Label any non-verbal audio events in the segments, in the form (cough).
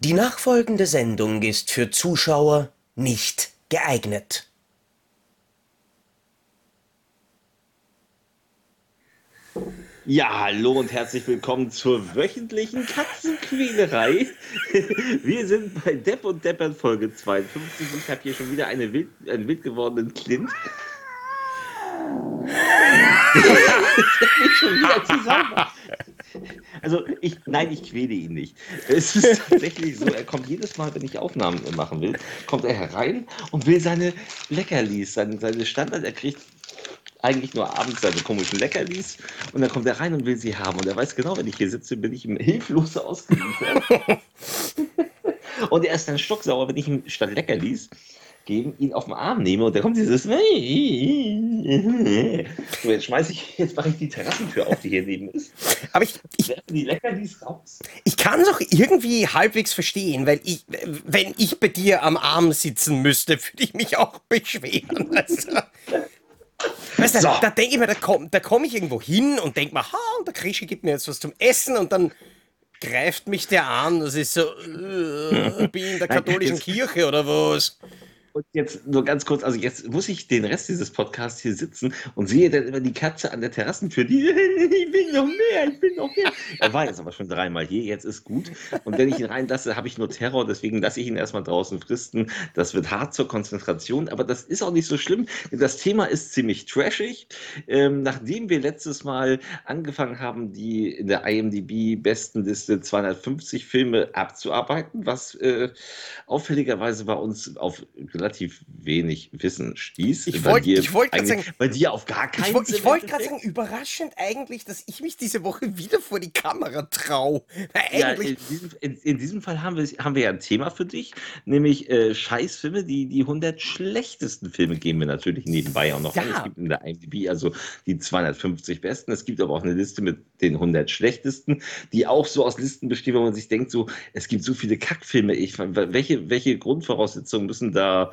Die nachfolgende Sendung ist für Zuschauer nicht geeignet. Ja, hallo und herzlich willkommen zur wöchentlichen Katzenquälerei. (laughs) Wir sind bei Depp und Deppert Folge 52. Ich habe hier schon wieder eine wild, einen wild gewordenen Clint. (laughs) (laughs) ich schon wieder zusammen. (laughs) Also ich, nein, ich quäle ihn nicht. Es ist (laughs) tatsächlich so, er kommt jedes Mal, wenn ich Aufnahmen machen will, kommt er herein und will seine Leckerlis, seine, seine Standard, er kriegt eigentlich nur abends seine komischen Leckerlis und dann kommt er rein und will sie haben und er weiß genau, wenn ich hier sitze, bin ich ihm hilflos ausgeliefert. (laughs) und er ist dann stocksauer, wenn ich ihm statt Leckerlis geben, ihn auf den Arm nehme und dann kommt dieses so, jetzt schmeiße ich, jetzt mache ich die Terrassentür auf, die hier neben ist. Aber ich, ich, die Leckerlis raus. ich kann es auch irgendwie halbwegs verstehen, weil ich, wenn ich bei dir am Arm sitzen müsste, würde ich mich auch beschweren. (laughs) Also, weißt du, So. da denke ich mir, da komme da komm ich irgendwo hin und denke mir, ha, und der Krische gibt mir jetzt was zum Essen und dann greift mich der an. Das ist so, äh, (laughs) bin in der Nein, katholischen jetzt- Kirche oder was? Und jetzt nur ganz kurz, also jetzt muss ich den Rest dieses Podcasts hier sitzen und sehe dann immer die Katze an der Terrassentür, die, (laughs) ich will noch mehr, ich will noch mehr. Er war jetzt aber schon dreimal hier, jetzt ist gut. Und wenn ich ihn reinlasse, habe ich nur Terror, deswegen lasse ich ihn erstmal draußen fristen. Das wird hart zur Konzentration, aber das ist auch nicht so schlimm. Das Thema ist ziemlich trashig. Ähm, nachdem wir letztes Mal angefangen haben, die in der IMDb-Bestenliste 250 Filme abzuarbeiten, was äh, auffälligerweise bei uns auf relativ wenig Wissen stieß. Ich Bei wollt- eigentlich- sagen- Bei dir auf gar keinen Ich, woll- ich wollte gerade sagen, überraschend eigentlich, dass ich mich diese Woche wieder vor die Kamera traue. Ja, in, diesem, in, in diesem Fall haben wir, haben wir ja ein Thema für dich, nämlich äh, Scheißfilme, die, die 100 schlechtesten Filme geben wir natürlich nebenbei auch noch Ja. an. Es gibt in der IMDb also die 250 besten. Es gibt aber auch eine Liste mit den 100 schlechtesten, die auch so aus Listen bestehen, wo man sich denkt, so, es gibt so viele Kackfilme. Ich, welche, welche Grundvoraussetzungen müssen da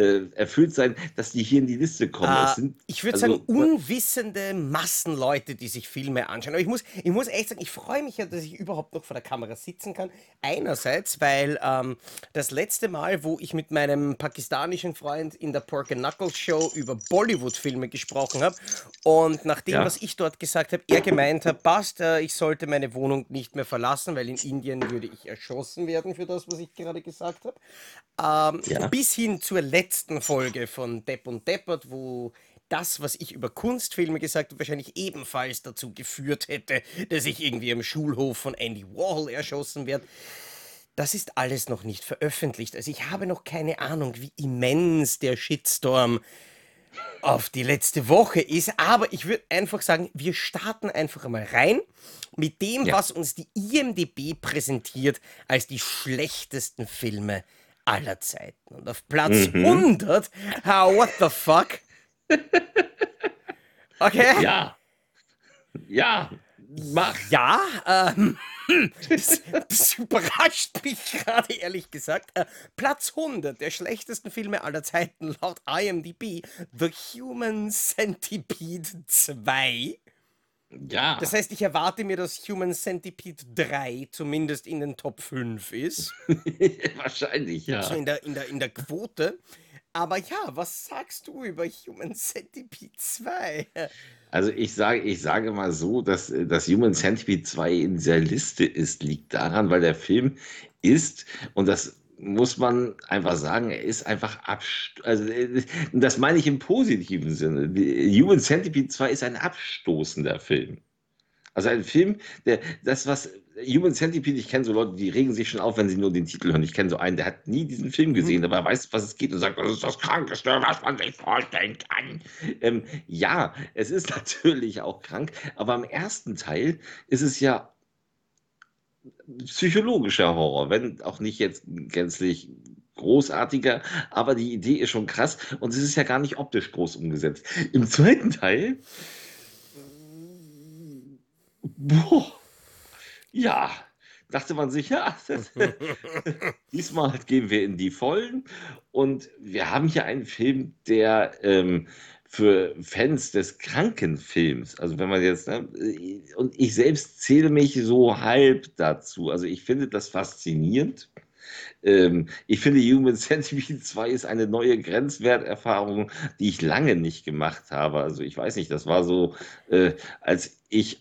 äh, erfüllt sein, dass die hier in die Liste kommen? Es sind, ich würde also, sagen, unwissende Massenleute, die sich Filme anschauen. Aber ich muss, ich muss echt sagen, ich freue mich ja, dass ich überhaupt noch vor der Kamera sitzen kann. Einerseits, weil ähm, das letzte Mal, wo ich mit meinem pakistanischen Freund in der Pork and Knuckles Show über Bollywood-Filme gesprochen habe und nach dem, Ja. was ich dort gesagt habe, er gemeint hat, passt, äh, ich sollte meine Wohnung nicht mehr verlassen, weil in Indien würde ich erschossen werden für das, was ich gerade gesagt habe. Ähm, Ja. Bis hin zur letzten Folge von Depp und Deppert, wo das, was ich über Kunstfilme gesagt habe, wahrscheinlich ebenfalls dazu geführt hätte, dass ich irgendwie am Schulhof von Andy Warhol erschossen werde. Das ist alles noch nicht veröffentlicht. Also ich habe noch keine Ahnung, wie immens der Shitstorm auf die letzte Woche ist. Aber ich würde einfach sagen, wir starten einfach einmal rein mit dem, Ja. was uns die IMDB präsentiert als die schlechtesten Filme aller Zeiten. Und auf Platz Mhm. 100, ah, what the fuck? Okay. ja. Ja. Mach. Ja, ähm, das, das überrascht mich gerade, ehrlich gesagt. Äh, Platz 100 der schlechtesten Filme aller Zeiten laut IMDb, The Human Centipede 2. Ja. Das heißt, ich erwarte mir, dass Human Centipede 3 zumindest in den Top 5 ist. (laughs) Wahrscheinlich, ja. So in der, in, der, in der Quote. Aber ja, was sagst du über Human Centipede 2? Also ich sage, ich sage mal so, dass äh, das Human Centipede 2 in dieser Liste ist, liegt daran, weil der Film ist, und das muss man einfach sagen, er ist einfach abst also äh, das meine ich im positiven Sinne. Human Centipede 2 ist ein abstoßender Film. Also ein Film, der das, was Human Centipede, ich kenne so Leute, die regen sich schon auf, wenn sie nur den Titel hören. Ich kenne so einen, der hat nie diesen Film gesehen, aber er weiß, was es geht und sagt, das ist das Krankeste, was man sich vorstellen kann. Ähm, ja, es ist (laughs) natürlich auch krank, aber im ersten Teil ist es ja psychologischer Horror, wenn auch nicht jetzt gänzlich großartiger, aber die Idee ist schon krass und es ist ja gar nicht optisch groß umgesetzt. Im zweiten Teil, boah, ja, dachte man sich, ja, (laughs) diesmal gehen wir in die Vollen und wir haben hier einen Film, der ähm, für Fans des Krankenfilms, also wenn man jetzt, ne, und ich selbst zähle mich so halb dazu, also ich finde das faszinierend, Ähm, ich finde, Human Centipede (laughs) 2 ist eine neue Grenzwerterfahrung, die ich lange nicht gemacht habe. Also ich weiß nicht, das war so, äh, als ich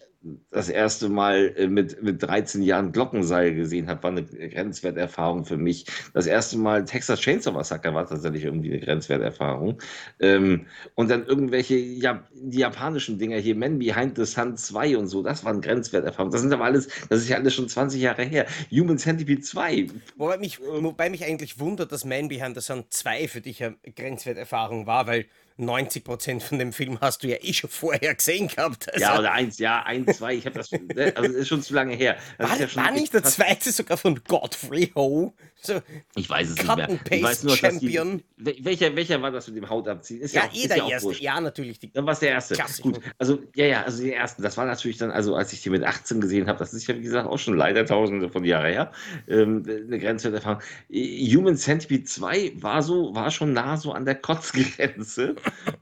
das erste Mal äh, mit, mit 13 Jahren Glockenseil gesehen habe, war eine Grenzwerterfahrung für mich. Das erste Mal Texas Chainsaw Massacre war tatsächlich irgendwie eine Grenzwerterfahrung. Ähm, und dann irgendwelche, ja, die japanischen Dinger hier, Men Behind the Sun 2 und so, das waren Grenzwerterfahrungen. Das sind aber alles, das ist ja alles schon 20 Jahre her. Human Centipede 2. Wobei mich, wobei mich eigentlich wundert, dass Man Behind the Sun 2 für dich eine Grenzwerterfahrung war, weil 90 Prozent von dem Film hast du ja eh schon vorher gesehen gehabt. Also ja, oder eins, ja, eins, zwei, ich habe das, schon, ne, also ist schon zu lange her. Das war, ja war nicht der zweite sogar von Godfrey Ho? So ich weiß es nicht mehr. Ich weiß nur, Champion. Die, welcher, welcher war das mit dem Hautabziehen? Ist ja, ja eh der ja erste. Ja, natürlich. Die Dann war es der erste. Klassischen. Gut, also, ja, ja, also den ersten. Das war natürlich dann, also als ich die mit 18 gesehen habe, das ist ja, wie gesagt, auch schon leider tausende von Jahren her, ähm, eine Grenzwerterfahrung. Human Centipede 2 war so, war schon nah so an der Kotzgrenze,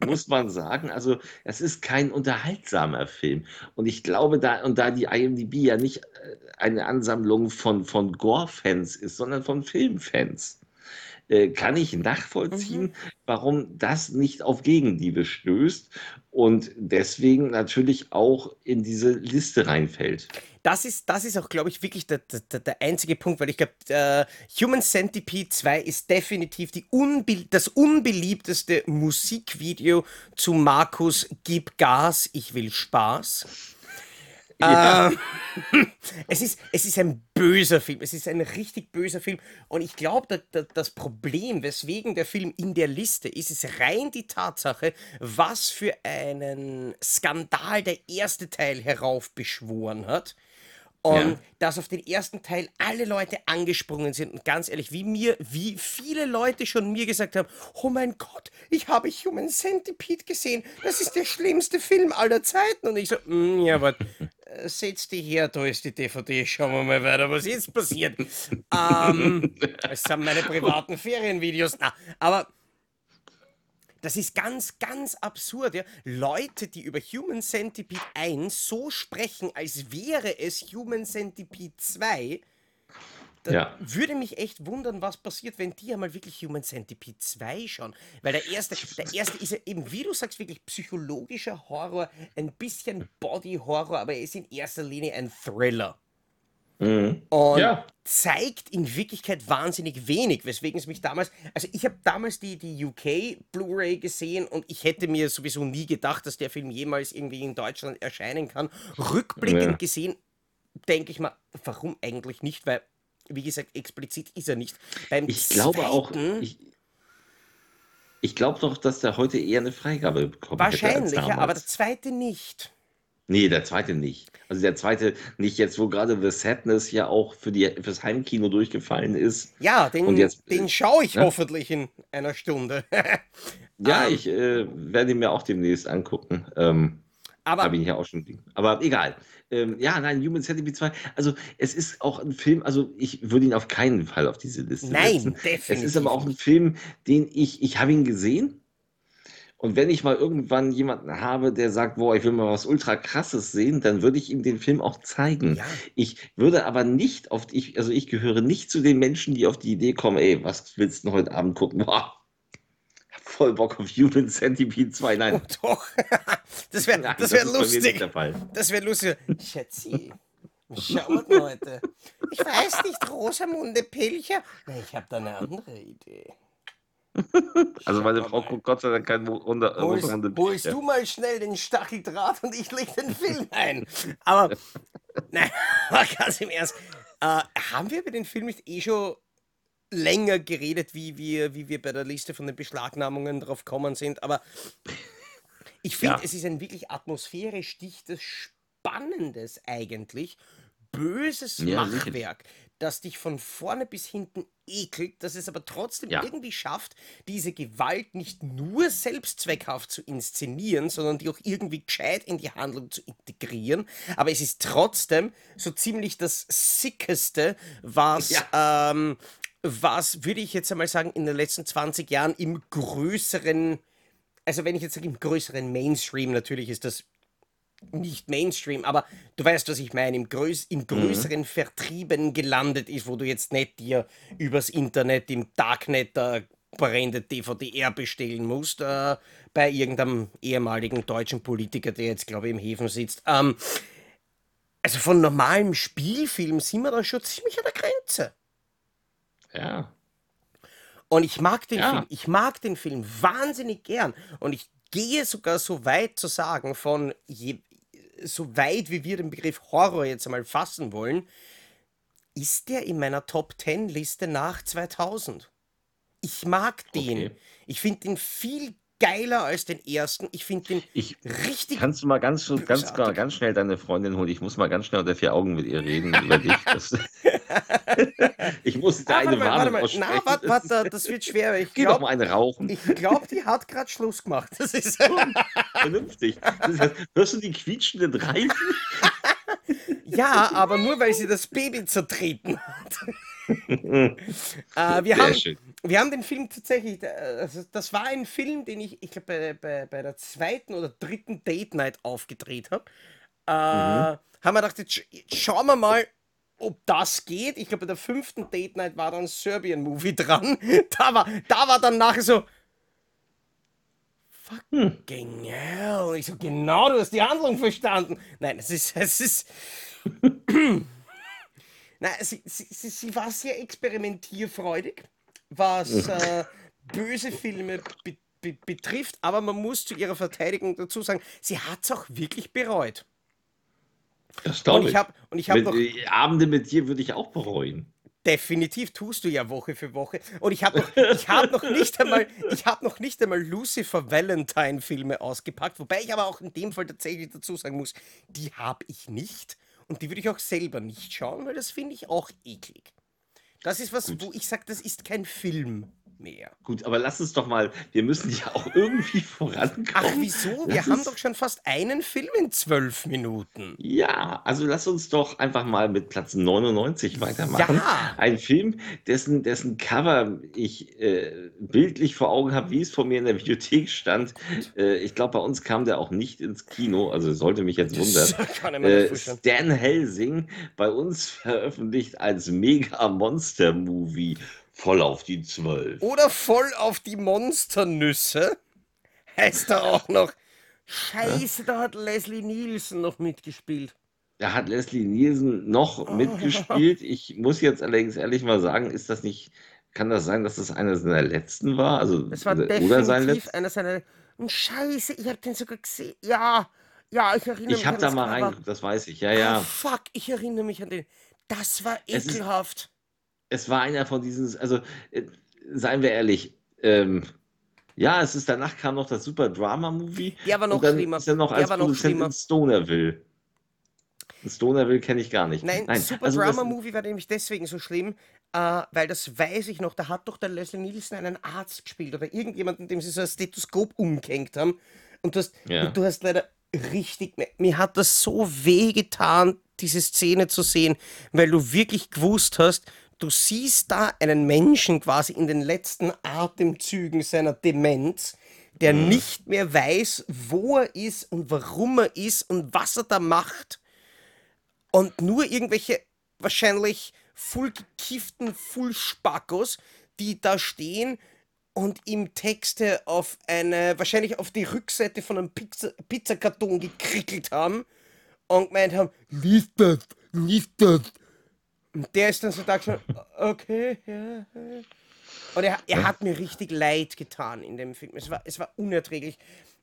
muss man sagen. Also, es ist kein unterhaltsamer Film. Und ich glaube, da, und da die IMDb ja nicht äh, eine Ansammlung von, von Gore-Fans ist, sondern von Filmfans. Äh, kann ich nachvollziehen, mhm. warum das nicht auf Gegenliebe stößt und deswegen natürlich auch in diese Liste reinfällt. Das ist, das ist auch, glaube ich, wirklich der, der, der einzige Punkt, weil ich glaube, äh, Human Centipede 2 ist definitiv die unbe das unbeliebteste Musikvideo zu Markus Gib Gas, ich will Spaß. (laughs) Ja. Ähm, (laughs) es, ist, es ist ein böser Film. Es ist ein richtig böser Film. Und ich glaube, das Problem, weswegen der Film in der Liste ist, ist rein die Tatsache, was für einen Skandal der erste Teil heraufbeschworen hat. Und ja. dass auf den ersten Teil alle Leute angesprungen sind. Und ganz ehrlich, wie mir, wie viele Leute schon mir gesagt haben, oh mein Gott, ich habe Human Centipede gesehen. Das ist der schlimmste Film aller Zeiten. Und ich so, mm, ja, warte, (laughs) äh, setz dich her, da ist die DVD, schauen wir mal weiter, was jetzt passiert. ähm, das sind meine privaten (laughs) Ferienvideos. Na, aber das ist ganz, ganz absurd. Ja? Leute, die über Human Centipede 1 so sprechen, als wäre es Human Centipede 2, da ja. würde mich echt wundern, was passiert, wenn die einmal wirklich Human Centipede 2 schauen. Weil der erste, der erste ist ja eben, wie du sagst, wirklich psychologischer Horror, ein bisschen Body-Horror, aber er ist in erster Linie ein Thriller. Mhm. Und ja. zeigt in Wirklichkeit wahnsinnig wenig, weswegen es mich damals, also ich habe damals die, die UK Blu-ray gesehen und ich hätte mir sowieso nie gedacht, dass der Film jemals irgendwie in Deutschland erscheinen kann. Rückblickend ja. gesehen denke ich mal, warum eigentlich nicht, weil, wie gesagt, explizit ist er nicht. Beim ich glaube auch, ich, ich glaube doch, dass der heute eher eine Freigabe bekommt. Wahrscheinlich, ja, aber der zweite nicht. Nee, der zweite nicht. Also der zweite nicht jetzt, wo gerade The Sadness ja auch für die, fürs Heimkino durchgefallen ist. Ja, den, jetzt, den schaue ich ja? hoffentlich in einer Stunde. (laughs) ja, um, ähm. ich äh, werde ihn mir auch demnächst angucken. Ähm, aber habe ihn ja auch schon. Aber egal. Ähm, ja, nein, Human Centipede 2. Also es ist auch ein Film, also ich würde ihn auf keinen Fall auf diese Liste nein, setzen. Nein, definitiv. Es ist aber auch ein Film, den ich, ich habe ihn gesehen und wenn ich mal irgendwann jemanden habe, der sagt, boah, ich will mal was ultra krasses sehen, dann würde ich ihm den Film auch zeigen. Ja. Ich würde aber nicht auf ich, also ich gehöre nicht zu den Menschen, die auf die Idee kommen, ey, was willst du denn heute Abend gucken? Boah, voll Bock auf Human Centipede 2. Nein. Oh, doch. das (laughs) wäre das wär das lustig. Das wäre lustig. Schätzi. Schau mal, Leute. Ich weiß nicht, Rosamunde Pilcher. Ich habe da eine andere Idee. Also meine Frau guckt Gott sei Dank kein Runde. Holst, holst du mal schnell den Stacheldraht und ich leg den Film (laughs) ein. Aber, nein, (laughs) aber ganz im Ernst. Äh, haben wir über den Film nicht eh schon länger geredet, wie wir, wie wir bei der Liste von den Beschlagnahmungen drauf kommen sind? Aber ich finde, ja. es ist ein wirklich atmosphärisch dichtes, spannendes eigentlich, böses ja, Machwerk. Sicher das dich von vorne bis hinten ekelt, das es aber trotzdem ja. irgendwie schafft, diese Gewalt nicht nur selbstzweckhaft zu inszenieren, sondern die auch irgendwie gescheit in die Handlung zu integrieren. Aber es ist trotzdem so ziemlich das Sickeste, was, ja. ähm, was würde ich jetzt einmal sagen, in den letzten 20 Jahren im größeren, also wenn ich jetzt sage im größeren Mainstream, natürlich ist das nicht Mainstream, aber du weißt, was ich meine, im größ in Mhm. größeren Vertrieben gelandet ist, wo du jetzt nicht dir übers Internet im Darknet der branded DVD-R bestellen musst, äh, bei irgendeinem ehemaligen deutschen Politiker, der jetzt, glaube ich, im Häfen sitzt. Ähm, also von normalem Spielfilm sind wir da schon ziemlich an der Grenze. Ja. Und ich mag den Ja. Film, ich mag den Film wahnsinnig gern. Und ich gehe sogar so weit zu sagen, von je, so weit wie wir den Begriff Horror jetzt einmal fassen wollen, ist der in meiner Top 10 Liste nach 2000. Ich mag den. Okay. Ich finde den viel geiler als den ersten. Ich finde den Ich richtig. kannst du mal ganz, ganz, Bösartig. ganz schnell deine Freundin holen? Ich muss mal ganz schnell unter vier Augen mit ihr reden über dich. Das, (laughs) ich muss da Ah, eine mal, Warnung mal. Na, warte, warte, das wird schwer. Ich (laughs) Geh doch glaube, mal eine rauchen. ich glaub, die hat gerade Schluss gemacht. Das ist. (laughs) Vernünftig. Das ist, hörst du die quietschenden Reifen? Ja, aber nur weil sie das Baby zertreten hat. Äh, wir, Sehr haben, schön. wir haben den Film tatsächlich, äh, also das war ein Film, den ich, ich glaube, bei, bei, bei der zweiten oder dritten Date Night aufgedreht habe. Äh, Haben wir gedacht, jetzt, sch- jetzt schauen wir mal, ob das geht. Ich glaube, bei der fünften Date Night war dann Serbian-Movie (laughs) dran. Da war, da war dann nachher so, fucking hell. Und ich so, genau, du hast die Handlung verstanden. Nein, es ist, es ist, (clears throat) Nein, sie, sie, sie, sie war sehr experimentierfreudig, was äh, böse Filme be, be, betrifft, aber man muss zu ihrer Verteidigung dazu sagen, sie hat es auch wirklich bereut. Das Und glaube ich ich. habe und ich habe Mit, noch Abende mit dir würde ich auch bereuen. definitiv tust du ja Woche für Woche und ich habe noch ich habe noch nicht einmal ich habe noch nicht einmal Lucifer Valentine Filme ausgepackt, wobei ich aber auch in dem Fall tatsächlich dazu sagen muss, die habe ich nicht und die würde ich auch selber nicht schauen, weil das finde ich auch eklig. Das ist was, Gut. wo ich sage, das ist kein Film mehr. Gut, aber lass uns doch mal, wir müssen ja auch irgendwie vorankommen. Ach, wieso? Wir Lass haben doch schon fast einen Film in zwölf Minuten. Ja, also lass uns doch einfach mal mit Platz 99 weitermachen. Ja. Ein Film, dessen, dessen Cover ich äh, bildlich vor Augen habe, wie es vor mir in der Bibliothek stand. Äh, ich glaube, bei uns kam der auch nicht ins Kino, also sollte mich jetzt wundern. (laughs) Das Äh. Stan Helsing, bei uns veröffentlicht als Mega-Monster-Movie, voll auf die Zwölf. Oder voll auf die Monsternüsse. Heißt er auch noch. Scheiße, da hat Leslie Nielsen noch mitgespielt. Da hat Leslie Nielsen noch mitgespielt. Ich muss jetzt allerdings ehrlich mal sagen, ist das nicht, kann das sein, dass das einer seiner letzten war? Also, Das war oder sein definitiv letzter? einer seiner. Und Scheiße, ich habe den sogar gesehen. Ja, ja, ich erinnere mich Ich habe da das mal reingeguckt, das weiß ich. Ja, ja. fuck, ich erinnere mich an den. Das war Es ist- ekelhaft. Es war einer von diesen, also, äh, seien wir ehrlich, ähm, ja, es ist, danach kam noch das Super Drama Movie. Der war noch und dann schlimmer. ist er noch Der als war noch Produzent schlimmer. in Stonerville. Stonerville kenne ich gar nicht. Nein, Super also das- Drama Movie war nämlich deswegen so schlimm, äh, weil das weiß ich noch, da hat doch der Leslie Nielsen einen Arzt gespielt oder irgendjemanden, dem sie so ein Stethoskop umgehängt haben. Und du hast, Ja. und du hast leider richtig, mir- mir hat das so weh getan, diese Szene zu sehen, weil du wirklich gewusst hast, du siehst da einen Menschen quasi in den letzten Atemzügen seiner Demenz, der Mhm. nicht mehr weiß, wo er ist und warum er ist und was er da macht und nur irgendwelche wahrscheinlich voll gekifften Fullspackos, die da stehen und ihm Texte auf eine, wahrscheinlich auf die Rückseite von einem Pizza, Pizzakarton gekrickelt haben und gemeint haben, lies das, lies das. Und der ist dann so da schon, okay, ja. Und er, er hat mir richtig leid getan in dem Film. Es war, es war unerträglich.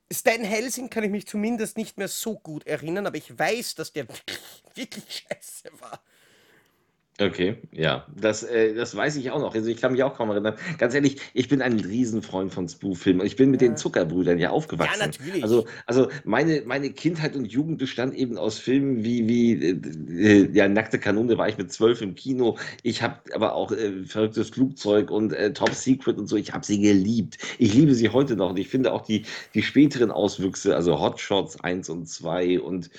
Stan Helsing kann ich mich zumindest nicht mehr so gut erinnern, aber ich weiß, dass der wirklich, wirklich scheiße war. Okay, ja, das, äh, das weiß ich auch noch. Also ich kann mich auch kaum erinnern. Ganz ehrlich, ich bin ein Riesenfreund von Spoof-Filmen. und Ich bin mit den Zuckerbrüdern ja aufgewachsen. Ja, natürlich. Also, also meine, meine Kindheit und Jugend bestand eben aus Filmen wie, wie äh, äh, ja, Nackte Kanone war ich mit zwölf im Kino. Ich habe aber auch äh, Verrücktes Flugzeug und äh, Top Secret und so. Ich habe sie geliebt. Ich liebe sie heute noch. Und ich finde auch die, die späteren Auswüchse, also Hot Shots 1 und 2 und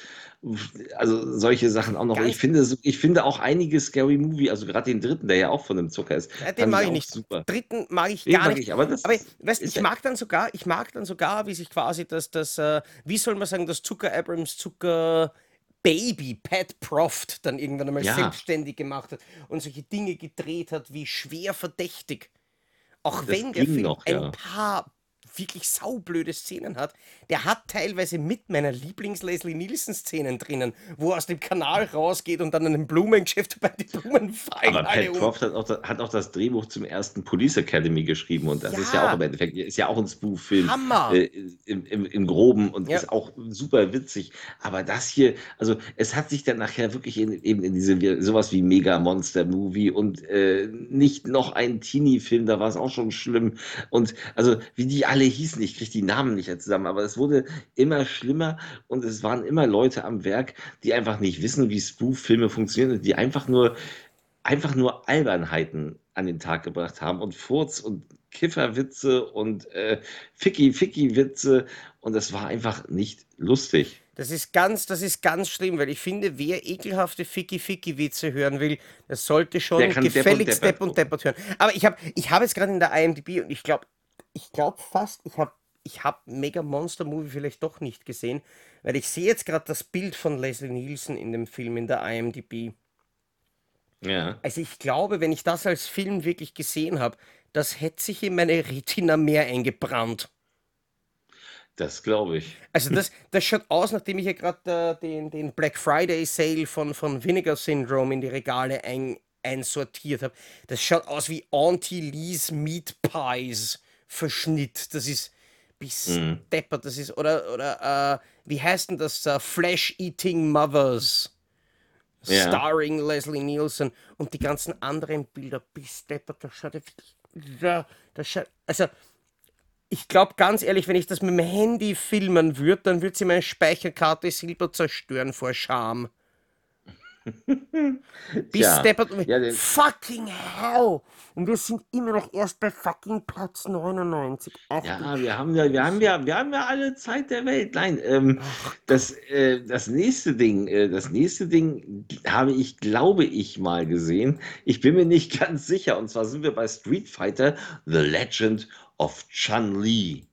Also solche Sachen auch noch. Ich finde, ich finde auch einige Scary Movie, also gerade den dritten, der ja auch von einem Zucker ist, Ja, den mag ich nicht. super. Dritten mag ich Den gar mag nicht. ich, aber das Aber weißt, ich mag dann sogar, ich mag dann sogar, wie sich quasi das, das äh, wie soll man sagen, das Zucker Abrams Zucker Baby Pat Proft dann irgendwann einmal ja, selbstständig gemacht hat und solche Dinge gedreht hat wie schwer verdächtig. Auch das wenn der Film noch, ein ja. paar wirklich saublöde Szenen hat, der hat teilweise mit meiner Lieblings-Leslie Nielsen-Szenen drinnen, wo er aus dem Kanal rausgeht und dann an einem Blumengeschäft (laughs) bei die Blumen fallen Aber Pat um. Proft hat auch, da- hat auch das Drehbuch zum ersten Police Academy geschrieben und das ist ja auch im Ja, Endeffekt, ist ja auch ein Spoof-Film Hammer. äh, im, im, im Groben und Ja. ist auch super witzig. Aber das hier, also es hat sich dann nachher wirklich in, eben in diese, sowas wie Mega Monster Movie und äh, nicht noch ein Teenie-Film, da war es auch schon schlimm. Und also wie die alle hießen, ich kriege die Namen nicht mehr zusammen, aber es wurde immer schlimmer und es waren immer Leute am Werk, die einfach nicht wissen, wie Spoof-Filme funktionieren und die einfach nur einfach nur Albernheiten an den Tag gebracht haben und Furz und Kifferwitze und äh, Ficky-Ficky-Witze und das war einfach nicht lustig. Das ist ganz, das ist ganz schlimm, weil ich finde, wer ekelhafte Ficky-Ficky-Witze hören will, das sollte Der schon Depp und gefälligst Depp und. Deppert hören. Aber ich habe ich hab jetzt gerade in der IMDb und ich glaube, ich glaube fast, ich habe ich hab Mega Monster Movie vielleicht doch nicht gesehen, weil ich sehe jetzt gerade das Bild von Leslie Nielsen in dem Film in der IMDb. Ja, Also ich glaube, wenn ich das als Film wirklich gesehen habe, das hätte sich in meine Retina mehr eingebrannt. das glaube ich. Also das, das schaut aus, nachdem ich ja gerade äh, den, den Black Friday Sale von, von Vinegar Syndrome in die Regale ein, einsortiert habe. Das schaut aus wie Auntie Lee's Meat Pies Verschnitt. Das ist bis Mhm. deppert. Das ist, oder, oder äh, wie heißt denn das? Äh, Flesh Eating Mothers. Ja, Starring Leslie Nielsen und die ganzen anderen Bilder bis deppert. Das schaut. Ja, das schaut, also ich glaube ganz ehrlich, wenn ich das mit dem Handy filmen würde, dann würde sie meine Speicherkarte Silber zerstören vor Scham. (laughs) Bis tja, deppert. ja, Fucking hell! Und wir sind immer noch erst bei fucking Platz 99. Ach Ja, wir haben ja, wir haben ja, wir haben ja alle Zeit der Welt. Nein, ähm, das, äh, das nächste Ding, äh, das nächste Ding habe ich, glaube ich, mal gesehen. Ich bin mir nicht (laughs) ganz sicher. Und zwar sind wir bei Street Fighter: The Legend of Chun-Li.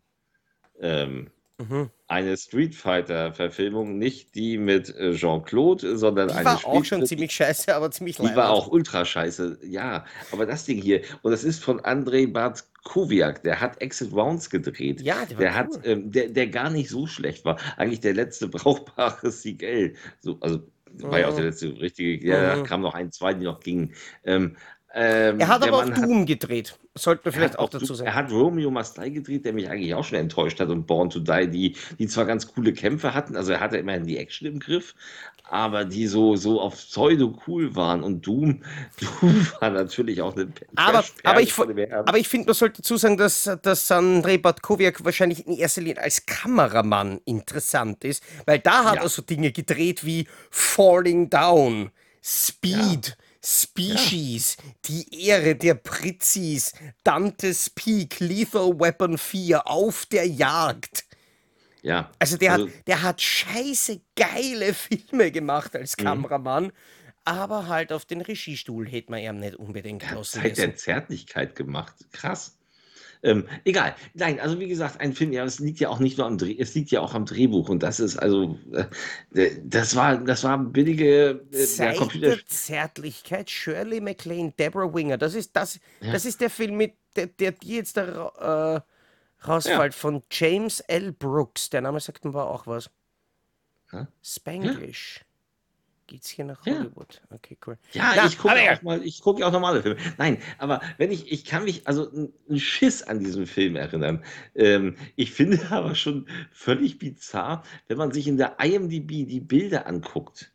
Ähm, Mhm. Eine Street Fighter-Verfilmung, nicht die mit äh, Jean-Claude, sondern Die eine war auch schon ziemlich scheiße, aber ziemlich Die war auch ultra scheiße, ja. Aber das Ding hier, und das ist von Andrei Bartkowiak, der hat Exit Rounds gedreht. Ja, der war Der hat, cool. ähm, der, der gar nicht so schlecht war. Eigentlich der letzte (laughs) brauchbare Siegel. So, also war ja auch der Mhm. letzte richtige, ja, da Mhm. kamen noch ein, zwei, die noch gingen. Ähm, Er ähm, hat der aber auch Mann hat Doom gedreht. Sollte man er vielleicht hat auch auch, dazu sagen. er hat Romeo Must Die gedreht, der mich eigentlich auch schon enttäuscht hat und Born to Die, die, die zwar ganz coole Kämpfe hatten, also er hatte immerhin die Action im Griff, aber die so, so auf Pseudo cool waren und Doom, (laughs) Doom war natürlich auch eine Aber, aber ich, aber ich finde, man sollte dazu sagen, dass, dass Andrei Bartkowiak wahrscheinlich in erster Linie als Kameramann interessant ist, weil da hat er Ja, so Dinge gedreht wie Falling Down, Speed, ja, Species, Die Ehre der Pritzis, Dante's Peak, Lethal Weapon 4, Auf der Jagd. ja. Also der hat, Also, der hat scheiße geile (laughs) Filme gemacht als mh. Kameramann, aber halt auf den Regiestuhl hätte man ihm nicht unbedingt Der hat Zeit der müssen. Zärtlichkeit gemacht. Krass. Ähm, egal. Nein, also wie gesagt, ein Film, ja, es liegt ja auch nicht nur am Dreh, es liegt ja auch am Drehbuch und das ist also, äh, das war, das war billige, äh, ja, Zeit Computer, der Zärtlichkeit, Shirley MacLaine, Deborah Winger. Das ist, das, ja, das ist der Film, mit der, der dir jetzt da äh, ja, rausfällt, von James L. Brooks. Der Name sagt mir auch was. ja, ja, Spanglish. Geht's hier nach ja. Hollywood? Okay, cool. Ja, Na, ich gucke auch ja. mal, ich gucke auch normale Filme. Nein, aber wenn ich, ich kann mich also einen Schiss an diesen Film erinnern. Ähm, ich finde (laughs) aber schon völlig bizarr, wenn man sich in der IMDb die Bilder anguckt.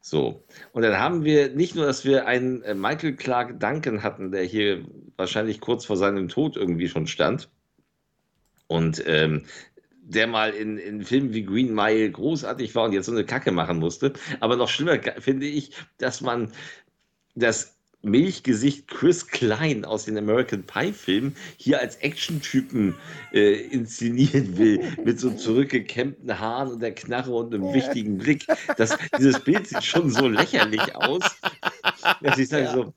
So. Und dann haben wir nicht nur, dass wir einen äh, Michael Clark Duncan hatten, der hier wahrscheinlich kurz vor seinem Tod irgendwie schon stand. Und ähm, der mal in, in Filmen wie Green Mile großartig war und jetzt so eine Kacke machen musste. Aber noch schlimmer finde ich, dass man, dass Milchgesicht Chris Klein aus den American Pie-Filmen hier als Actiontypen äh, inszenieren will, mit so zurückgekämmten Haaren und der Knarre und einem wichtigen Blick. Das, dieses Bild sieht schon so lächerlich aus, dass ich sage ja. so,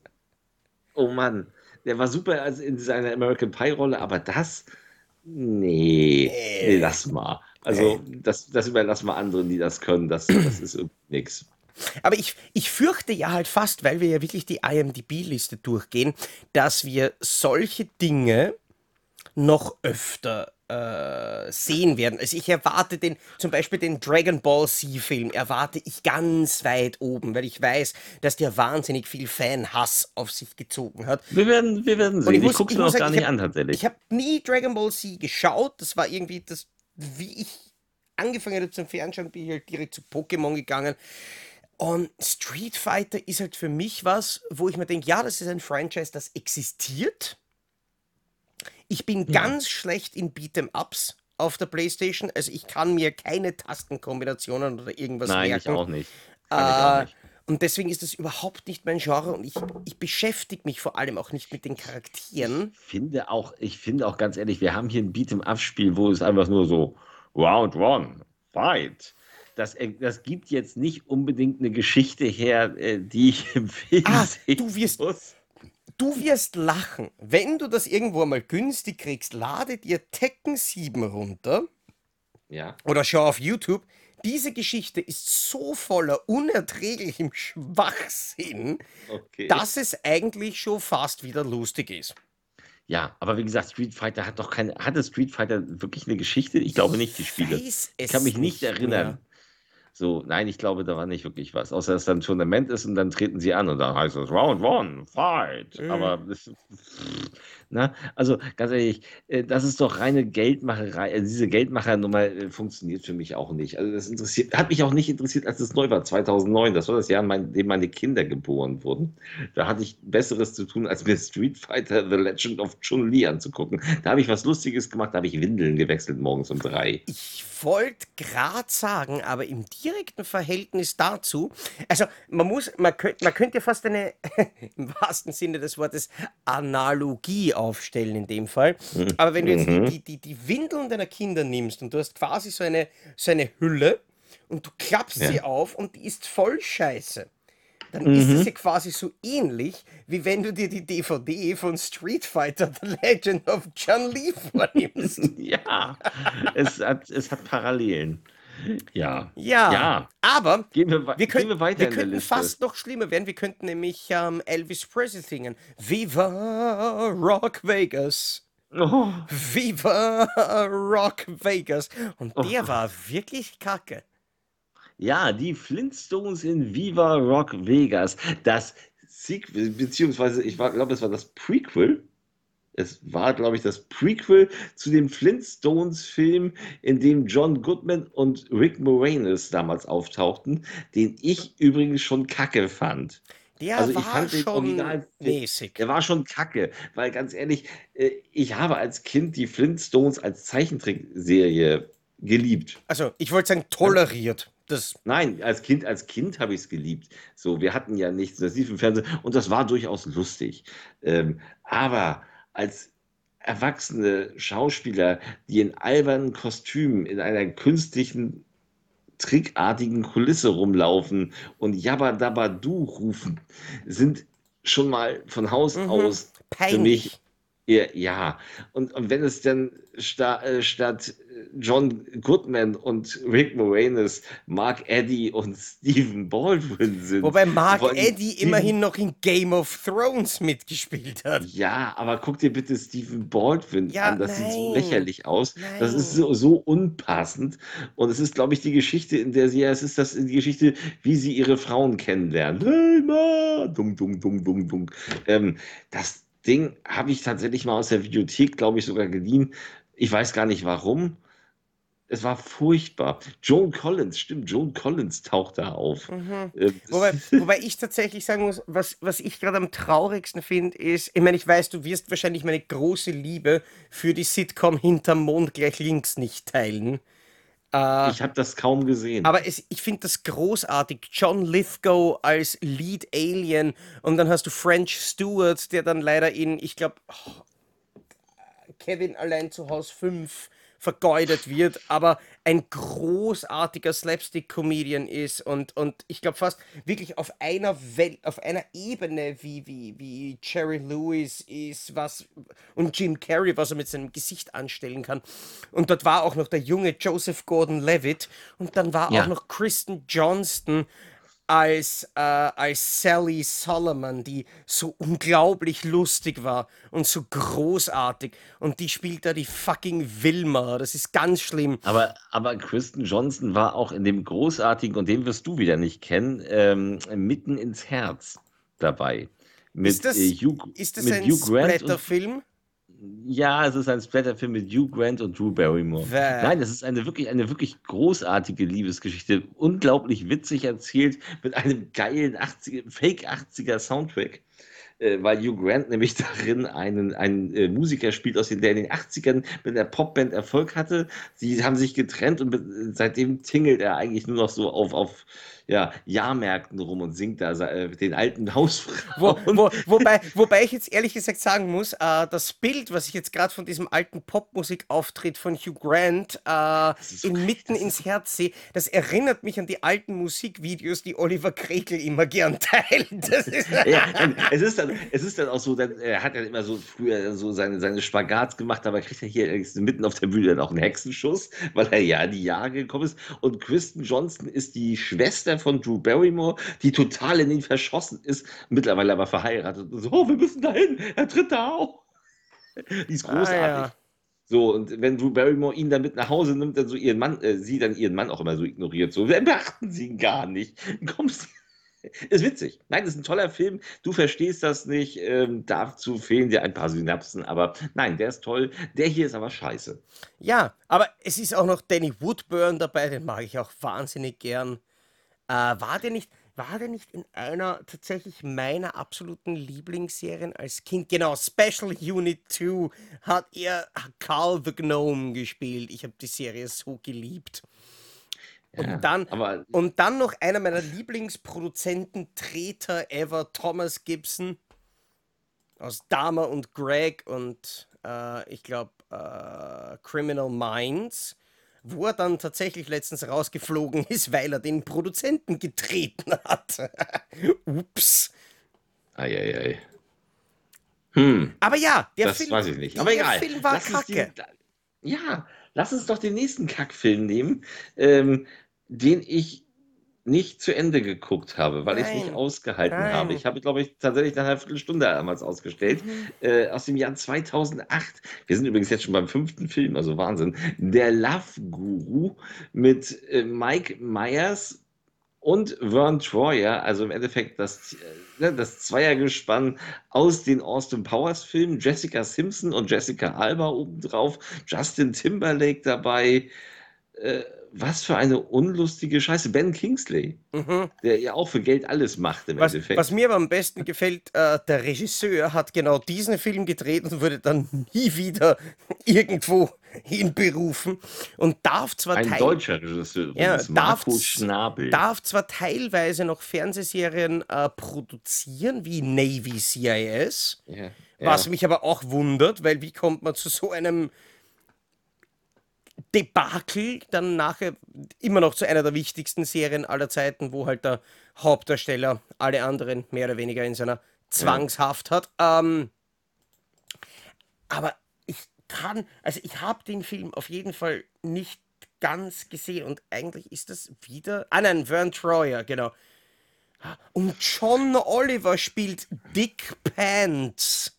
oh Mann, der war super in seiner American Pie-Rolle, aber das, nee, nee, lass mal. Also, das, das überlassen wir anderen, die das können. Das, das (clears throat) ist nichts. Aber ich, ich fürchte ja halt fast, weil wir ja wirklich die IMDB-Liste durchgehen, dass wir solche Dinge noch öfter äh, sehen werden. Also ich erwarte den, zum Beispiel den Dragon Ball Z-Film, erwarte ich ganz weit oben, weil ich weiß, dass der wahnsinnig viel Fanhass auf sich gezogen hat. Wir werden, wir werden sehen. Und ich, muss, ich gucke es mir noch gar nicht hab, an tatsächlich. Ich habe nie Dragon Ball Z geschaut. Das war irgendwie das, wie ich angefangen habe zum Fernschauen, bin ich halt direkt zu Pokémon gegangen. Und Street Fighter ist halt für mich was, wo ich mir denke, ja, das ist ein Franchise, das existiert. Ich bin ja. ganz schlecht in Beat'em-Ups auf der Playstation. Also ich kann mir keine Tastenkombinationen oder irgendwas Nein, merken. Ich auch nicht. Äh, ich auch nicht. Und deswegen ist das überhaupt nicht mein Genre und ich, ich beschäftige mich vor allem auch nicht mit den Charakteren. Ich finde auch, ich finde auch ganz ehrlich, wir haben hier ein Beat'em-Up-Spiel, wo es einfach nur so Round One, Fight das, äh, das gibt jetzt nicht unbedingt eine Geschichte her, äh, die ich im Film ah, sehen du wirst, muss. Du wirst lachen. Wenn du das irgendwo mal günstig kriegst, lade dir Tekken 7 runter. Ja. Oder schau auf YouTube. Diese Geschichte ist so voller unerträglichem Schwachsinn, okay. dass es eigentlich schon fast wieder lustig ist. Ja, aber wie gesagt, Street Fighter hat doch keine. Hatte Street Fighter wirklich eine Geschichte? Ich glaube nicht, die Spiele. Ich kann mich nicht erinnern. Mehr. So, nein, ich glaube, da war nicht wirklich was. Außer dass dann ein Tournament ist und dann treten sie an und dann heißt es Round One, Fight. Mhm. Aber das, na, also ganz ehrlich, äh, das ist doch reine Geldmacherei. Also diese Geldmachernummer äh, funktioniert für mich auch nicht. Also das interessiert, hat mich auch nicht interessiert, als es neu war, 2009. Das war das Jahr, in dem meine Kinder geboren wurden. Da hatte ich Besseres zu tun, als mir Street Fighter The Legend of Chun-Li anzugucken. Da habe ich was Lustiges gemacht, da habe ich Windeln gewechselt morgens um drei. Ich wollte gerade sagen, aber im direkten Verhältnis dazu, also man muss, man könnte, man könnte fast eine, (laughs) im wahrsten Sinne des Wortes, Analogie aufstellen in dem Fall. Mhm. Aber wenn du jetzt mhm. die, die, die Windeln deiner Kinder nimmst und du hast quasi so eine, so eine Hülle und du klappst ja. sie auf und die ist voll scheiße dann mhm. ist es ja quasi so ähnlich, wie wenn du dir die DVD von Street Fighter The Legend of Chun Li (laughs) vornimmst. ja, es hat, es hat Parallelen. Ja. Ja. ja. Aber gehen wir, wir, können, wir weiter wir könnten fast noch schlimmer werden. Wir könnten nämlich ähm, Elvis Presley singen. Viva Rock Vegas. Oh. Viva Rock Vegas. Und der oh. war wirklich kacke. Ja, die Flintstones in Viva Rock Vegas. Das Sequel, beziehungsweise ich glaube, es war das Prequel. Es war, glaube ich, das Prequel zu dem Flintstones-Film, in dem John Goodman und Rick Moranis damals auftauchten, den ich übrigens schon kacke fand. Der also ich fand den Original, mäßig. Der war schon kacke, weil ganz ehrlich, äh, ich habe als Kind die Flintstones als Zeichentrickserie geliebt. Also ich wollte sagen toleriert. Das Nein, als Kind, als Kind habe ich es geliebt. So, wir hatten ja nichts, das lief im Fernsehen und das war durchaus lustig. Ähm, aber als erwachsene Schauspieler, die in albernen Kostümen in einer künstlichen, trickartigen Kulisse rumlaufen und Jabba Dabba Du rufen, sind schon mal von Haus mhm. aus Peinlich. für mich ja, und, und wenn es dann sta äh, statt John Goodman und Rick Moranis Mark Eddy und Stephen Baldwin sind. Wobei Mark Eddy immerhin noch in Game of Thrones mitgespielt hat. Ja, aber guck dir bitte Stephen Baldwin ja, an. Das nein, sieht so lächerlich aus. Nein. Das ist so, so unpassend. Und es ist, glaube ich, die Geschichte, in der sie, ja, es ist das die Geschichte, wie sie ihre Frauen kennenlernen. Hey, Ma! Dung, dung, dung, dung, dung. Ähm, das, Ding habe ich tatsächlich mal aus der Videothek, glaube ich, sogar geliehen. Ich weiß gar nicht warum. Es war furchtbar. Joan Collins, stimmt, Joan Collins taucht da auf. Mhm. Ähm, wobei, wobei, ich tatsächlich sagen muss, was, was ich gerade am traurigsten finde, ist, ich meine, ich weiß, du wirst wahrscheinlich meine große Liebe für die Sitcom Hinterm Mond gleich links nicht teilen. Äh, ich habe das kaum gesehen. Aber es, ich finde das großartig. John Lithgow als Lead Alien und dann hast du French Stewart, der dann leider in, ich glaube, oh, Kevin allein zu Haus 5 vergeudet wird, aber ein großartiger Slapstick-Comedian ist und, und ich glaube fast wirklich auf einer Welt, auf einer Ebene wie, wie, wie Jerry Lewis ist, was und Jim Carrey, was er mit seinem Gesicht anstellen kann. Und dort war auch noch der junge Joseph Gordon-Levitt und dann war ja. auch noch Kristen Johnston als, äh, als Sally Solomon, die so unglaublich lustig war und so großartig. Und die spielt da die fucking Wilma. Das ist ganz schlimm. Aber, aber Kristen Johnson war auch in dem großartigen, und den wirst du wieder nicht kennen, ähm, mitten ins Herz dabei. Mit, ist das, äh, Hugh, ist das mit ein Hugh Grant Film? Ja, es ist ein Splatterfilm mit Hugh Grant und Drew Barrymore. Bäh. Nein, es ist eine wirklich, eine wirklich großartige Liebesgeschichte. Unglaublich witzig erzählt mit einem geilen 80 Fake 80er Soundtrack. Äh, weil Hugh Grant nämlich (laughs) darin einen, einen äh, Musiker spielt, aus den, der in den 80ern mit der Popband Erfolg hatte. Sie haben sich getrennt und seitdem tingelt er eigentlich nur noch so auf, auf ja, Jahrmärkten rum und singt da äh, den alten Hausfrauen. Wo, wo, wobei, wobei ich jetzt ehrlich gesagt sagen muss, äh, das Bild, was ich jetzt gerade von diesem alten Popmusikauftritt von Hugh Grant äh, inmitten ins Herz sehe, das erinnert mich an die alten Musikvideos, die Oliver Krekel immer gern teilt. (laughs) ja, es, ist dann, es ist dann auch so, dann, er hat ja immer so früher so seine, seine Spagats gemacht, aber kriegt er hier mitten auf der Bühne dann auch einen Hexenschuss, weil er ja in die Jahre gekommen ist. Und Kristen Johnston ist die Schwester von Drew Barrymore, die total in ihn verschossen ist, mittlerweile aber verheiratet. Und so, oh, wir müssen dahin, er tritt da auch. Die ist großartig. Ah, ja. So, und wenn Drew Barrymore ihn dann mit nach Hause nimmt, dann so ihren Mann, äh, sie dann ihren Mann auch immer so ignoriert. So, wir beachten sie ihn gar nicht. Kommst ist witzig. Nein, ist ein toller Film. Du verstehst das nicht. Ähm, dazu fehlen dir ein paar Synapsen. Aber nein, der ist toll. Der hier ist aber scheiße. Ja, aber es ist auch noch Danny Woodburn dabei. Den mag ich auch wahnsinnig gern. Äh, war der nicht, war der nicht in einer tatsächlich meiner absoluten Lieblingsserien als Kind? Genau, Special Unit 2 hat er Carl the Gnome gespielt. Ich habe die Serie so geliebt. Und, ja, dann, und dann noch einer meiner Lieblingsproduzenten, Treter ever, Thomas Gibson aus Dama und Greg und äh, ich glaube äh, Criminal Minds wo er dann tatsächlich letztens rausgeflogen ist, weil er den Produzenten getreten hat. (laughs) Ups. Eieiei. Hm. Aber ja, der das Film, weiß ich nicht. Aber egal. Film war lass kacke. Die, ja, lass uns doch den nächsten Kackfilm nehmen, ähm, den ich nicht zu Ende geguckt habe, weil ich es nicht ausgehalten Nein. habe. Ich habe, glaube ich, tatsächlich nach einer Viertelstunde damals ausgestellt. Mhm. Äh, aus dem Jahr 2008. Wir sind übrigens jetzt schon beim fünften Film, also Wahnsinn. Der Love Guru mit äh, Mike Myers und Vern Troyer, also im Endeffekt das, äh, ne, das Zweiergespann aus den Austin Powers Filmen. Jessica Simpson und Jessica Alba obendrauf. Justin Timberlake dabei. Äh, was für eine unlustige Scheiße. Ben Kingsley, mhm. der ja auch für Geld alles macht im was, Endeffekt. Was mir aber am besten gefällt, äh, der Regisseur hat genau diesen Film gedreht und wurde dann nie wieder (laughs) irgendwo hinberufen und darf zwar ein deutscher Regisseur ja, darf, Schnabel. darf zwar teilweise noch Fernsehserien äh, produzieren wie Navy CIS, ja, was ja. mich aber auch wundert, weil wie kommt man zu so einem Debakel dann nachher immer noch zu einer der wichtigsten Serien aller Zeiten, wo halt der Hauptdarsteller alle anderen mehr oder weniger in seiner Zwangshaft hat. Ähm, aber ich kann, also ich habe den Film auf jeden Fall nicht ganz gesehen und eigentlich ist das wieder. Ah nein, Vern Troyer, genau. Und John Oliver spielt Dick Pants.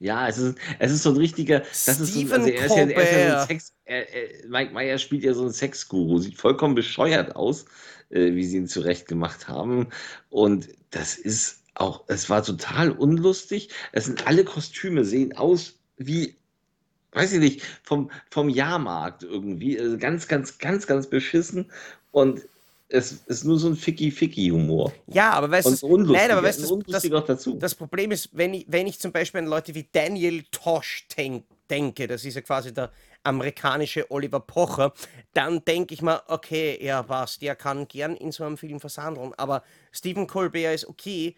Ja, es ist, es ist so ein richtiger. Das ist so, also er, ist ja, er ist ja so ein Sex. Er, er, Mike Meyer spielt ja so ein Sexguru, sieht vollkommen bescheuert aus, äh, wie sie ihn zurecht gemacht haben. Und das ist auch, es war total unlustig. Es sind alle Kostüme sehen aus wie, weiß ich nicht, vom, vom Jahrmarkt irgendwie. Also ganz, ganz, ganz, ganz beschissen. Und es ist nur so ein Ficky-Ficky-Humor. Ja, aber weißt du, nein, aber weißt du, das, das, das, Problem ist, wenn ich, wenn ich zum Beispiel an Leute wie Daniel Tosh denk, denke, das ist ja quasi der amerikanische Oliver Pocher, dann denke ich mal, okay, ja, was, der kann gern in so einem Film versandeln, aber Stephen Colbert ist okay,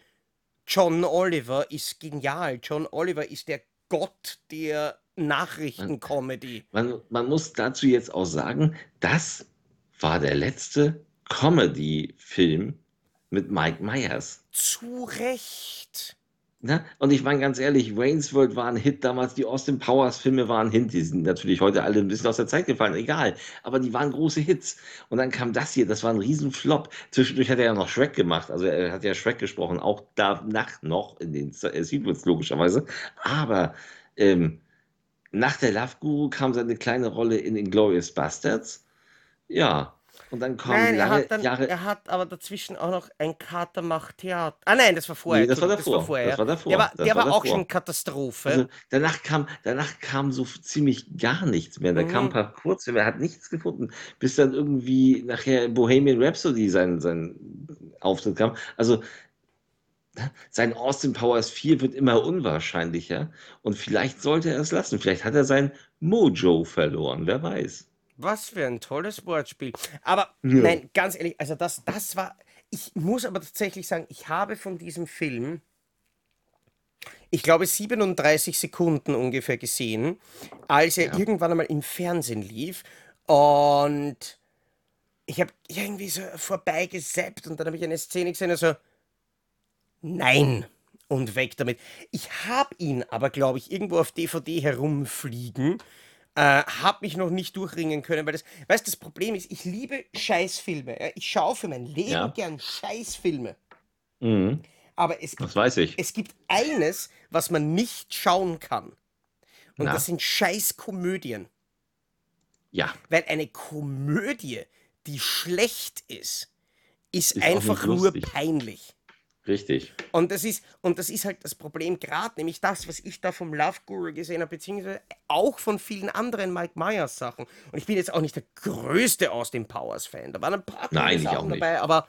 John Oliver ist genial. John Oliver ist der Gott der Nachrichtencomedy. Man, man muss dazu jetzt auch sagen, das war der letzte Comedy-Film mit Mike Myers. Zu Recht. Ne? Und ich meine ganz ehrlich, Wayne's World war ein Hit damals, die Austin Powers Filme waren ein Hit, die sind natürlich heute alle ein bisschen aus der Zeit gefallen, egal, aber die waren große Hits. Und dann kam das hier, das war ein Riesenflop. Zwischendurch hat er ja noch Shrek gemacht, also er hat ja Shrek gesprochen, auch danach noch in den äh, Sequels logischerweise. Aber ähm, nach der Love Guru kam seine kleine Rolle in Inglourious Bastards. Ja, und dann kommen Nein, er lange hat, dann, Jahre. er hat aber dazwischen auch noch ein Kater macht Theater. Ah nein, das war vorher. Nee, das war davor. vorher. Das war davor. Der war, Das der war war auch davor. schon Katastrophe. Also danach kam, danach kam so ziemlich gar nichts mehr. Da Mhm. kamen ein paar Kurzfilme, er hat nichts gefunden, bis dann irgendwie nachher Bohemian Rhapsody sein, sein Auftritt kam. Also sein Austin Powers 4 wird immer unwahrscheinlicher und vielleicht sollte er es lassen. Vielleicht hat er sein Mojo verloren, wer weiß. Was für ein tolles Wortspiel. Aber Ja. nein, ganz ehrlich, also das, das war. Ich muss aber tatsächlich sagen, ich habe von diesem Film, ich glaube, 37 Sekunden ungefähr gesehen, als er Ja. irgendwann einmal im Fernsehen lief. Und ich habe irgendwie so vorbeigesappt und dann habe ich eine Szene gesehen und so, nein, und weg damit. Ich habe ihn aber, glaube ich, irgendwo auf DVD herumfliegen. Äh, habe mich noch nicht durchringen können, weil das, weißt das Problem ist, ich liebe Scheißfilme. Ja? Ich schaue für mein Leben Ja. gern Scheißfilme. Mhm, Aber es gibt, das weiß ich. es gibt eines, was man nicht schauen kann. Und Na? das sind Scheißkomödien. Ja, Weil eine Komödie, die schlecht ist, ist, Ist einfach nur peinlich. Richtig. Und das ist, und das ist halt das Problem, gerade nämlich das, was ich da vom Love Guru gesehen habe, beziehungsweise auch von vielen anderen Mike Myers Sachen. Und ich bin jetzt auch nicht der größte Austin Powers Fan. Da waren ein paar Nein, Sachen auch nicht. dabei, aber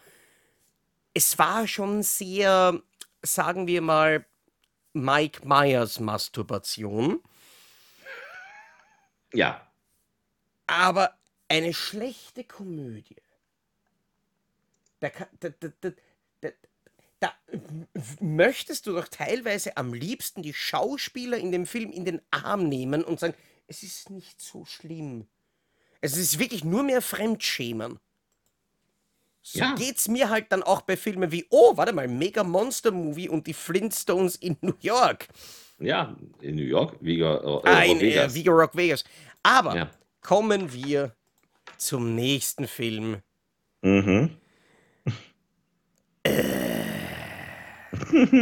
es war schon sehr, sagen wir mal, Mike Myers Masturbation. Ja, Aber eine schlechte Komödie. Da, da, da, da, möchtest du doch teilweise am liebsten die Schauspieler in dem Film in den Arm nehmen und sagen, es ist nicht so schlimm. Es ist wirklich nur mehr Fremdschämen. So Ja. geht's mir halt dann auch bei Filmen wie, oh, warte mal, Mega Monster Movie und die Flintstones in New York. ja, in New York, Viga, äh, Ah, äh, in äh, Vegas. Vigo Rock Vegas. Aber Ja. kommen wir zum nächsten Film. Mhm.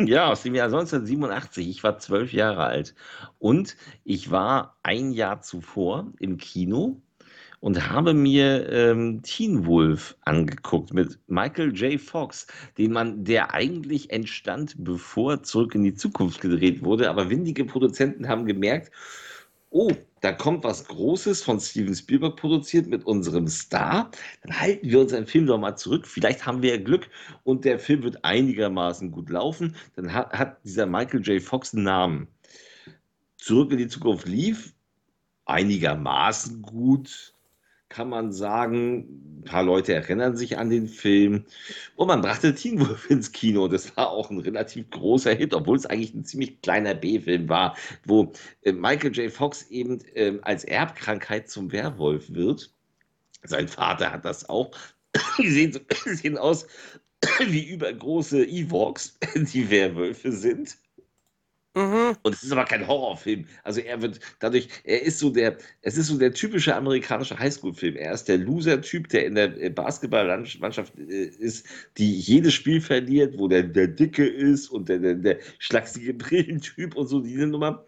Ja, aus dem Jahr 1987. Ich war zwölf Jahre alt. Und ich war ein Jahr zuvor im Kino und habe mir ähm, Teen Wolf angeguckt mit Michael J. Fox, den man, der eigentlich entstand, bevor Zurück in die Zukunft gedreht wurde. Aber windige Produzenten haben gemerkt, oh, da kommt was Großes von Steven Spielberg produziert mit unserem Star. Dann halten wir unseren Film doch mal zurück. Vielleicht haben wir ja Glück und der Film wird einigermaßen gut laufen. Dann hat, hat dieser Michael J. Fox einen Namen. Zurück in die Zukunft lief einigermaßen gut, kann man sagen. Ein paar Leute erinnern sich an den Film. Und man brachte Teen Wolf ins Kino. Das war auch ein relativ großer Hit, obwohl es eigentlich ein ziemlich kleiner B-Film war, wo äh, Michael J. Fox eben ähm, als Erbkrankheit zum Werwolf wird. Sein Vater hat das auch. (coughs) Die sehen, so, (coughs) sehen aus (coughs) wie übergroße Ewoks, die Werwölfe sind. Mhm. Und es ist aber kein Horrorfilm. Also er wird dadurch, er ist so der, es ist so der typische amerikanische Highschool-Film. Er ist der Loser-Typ, der in der äh, Basketballmannschaft äh, ist, die jedes Spiel verliert, wo der, der Dicke ist und der, der, der schlachsige (laughs) Brillentyp und so diese Nummer.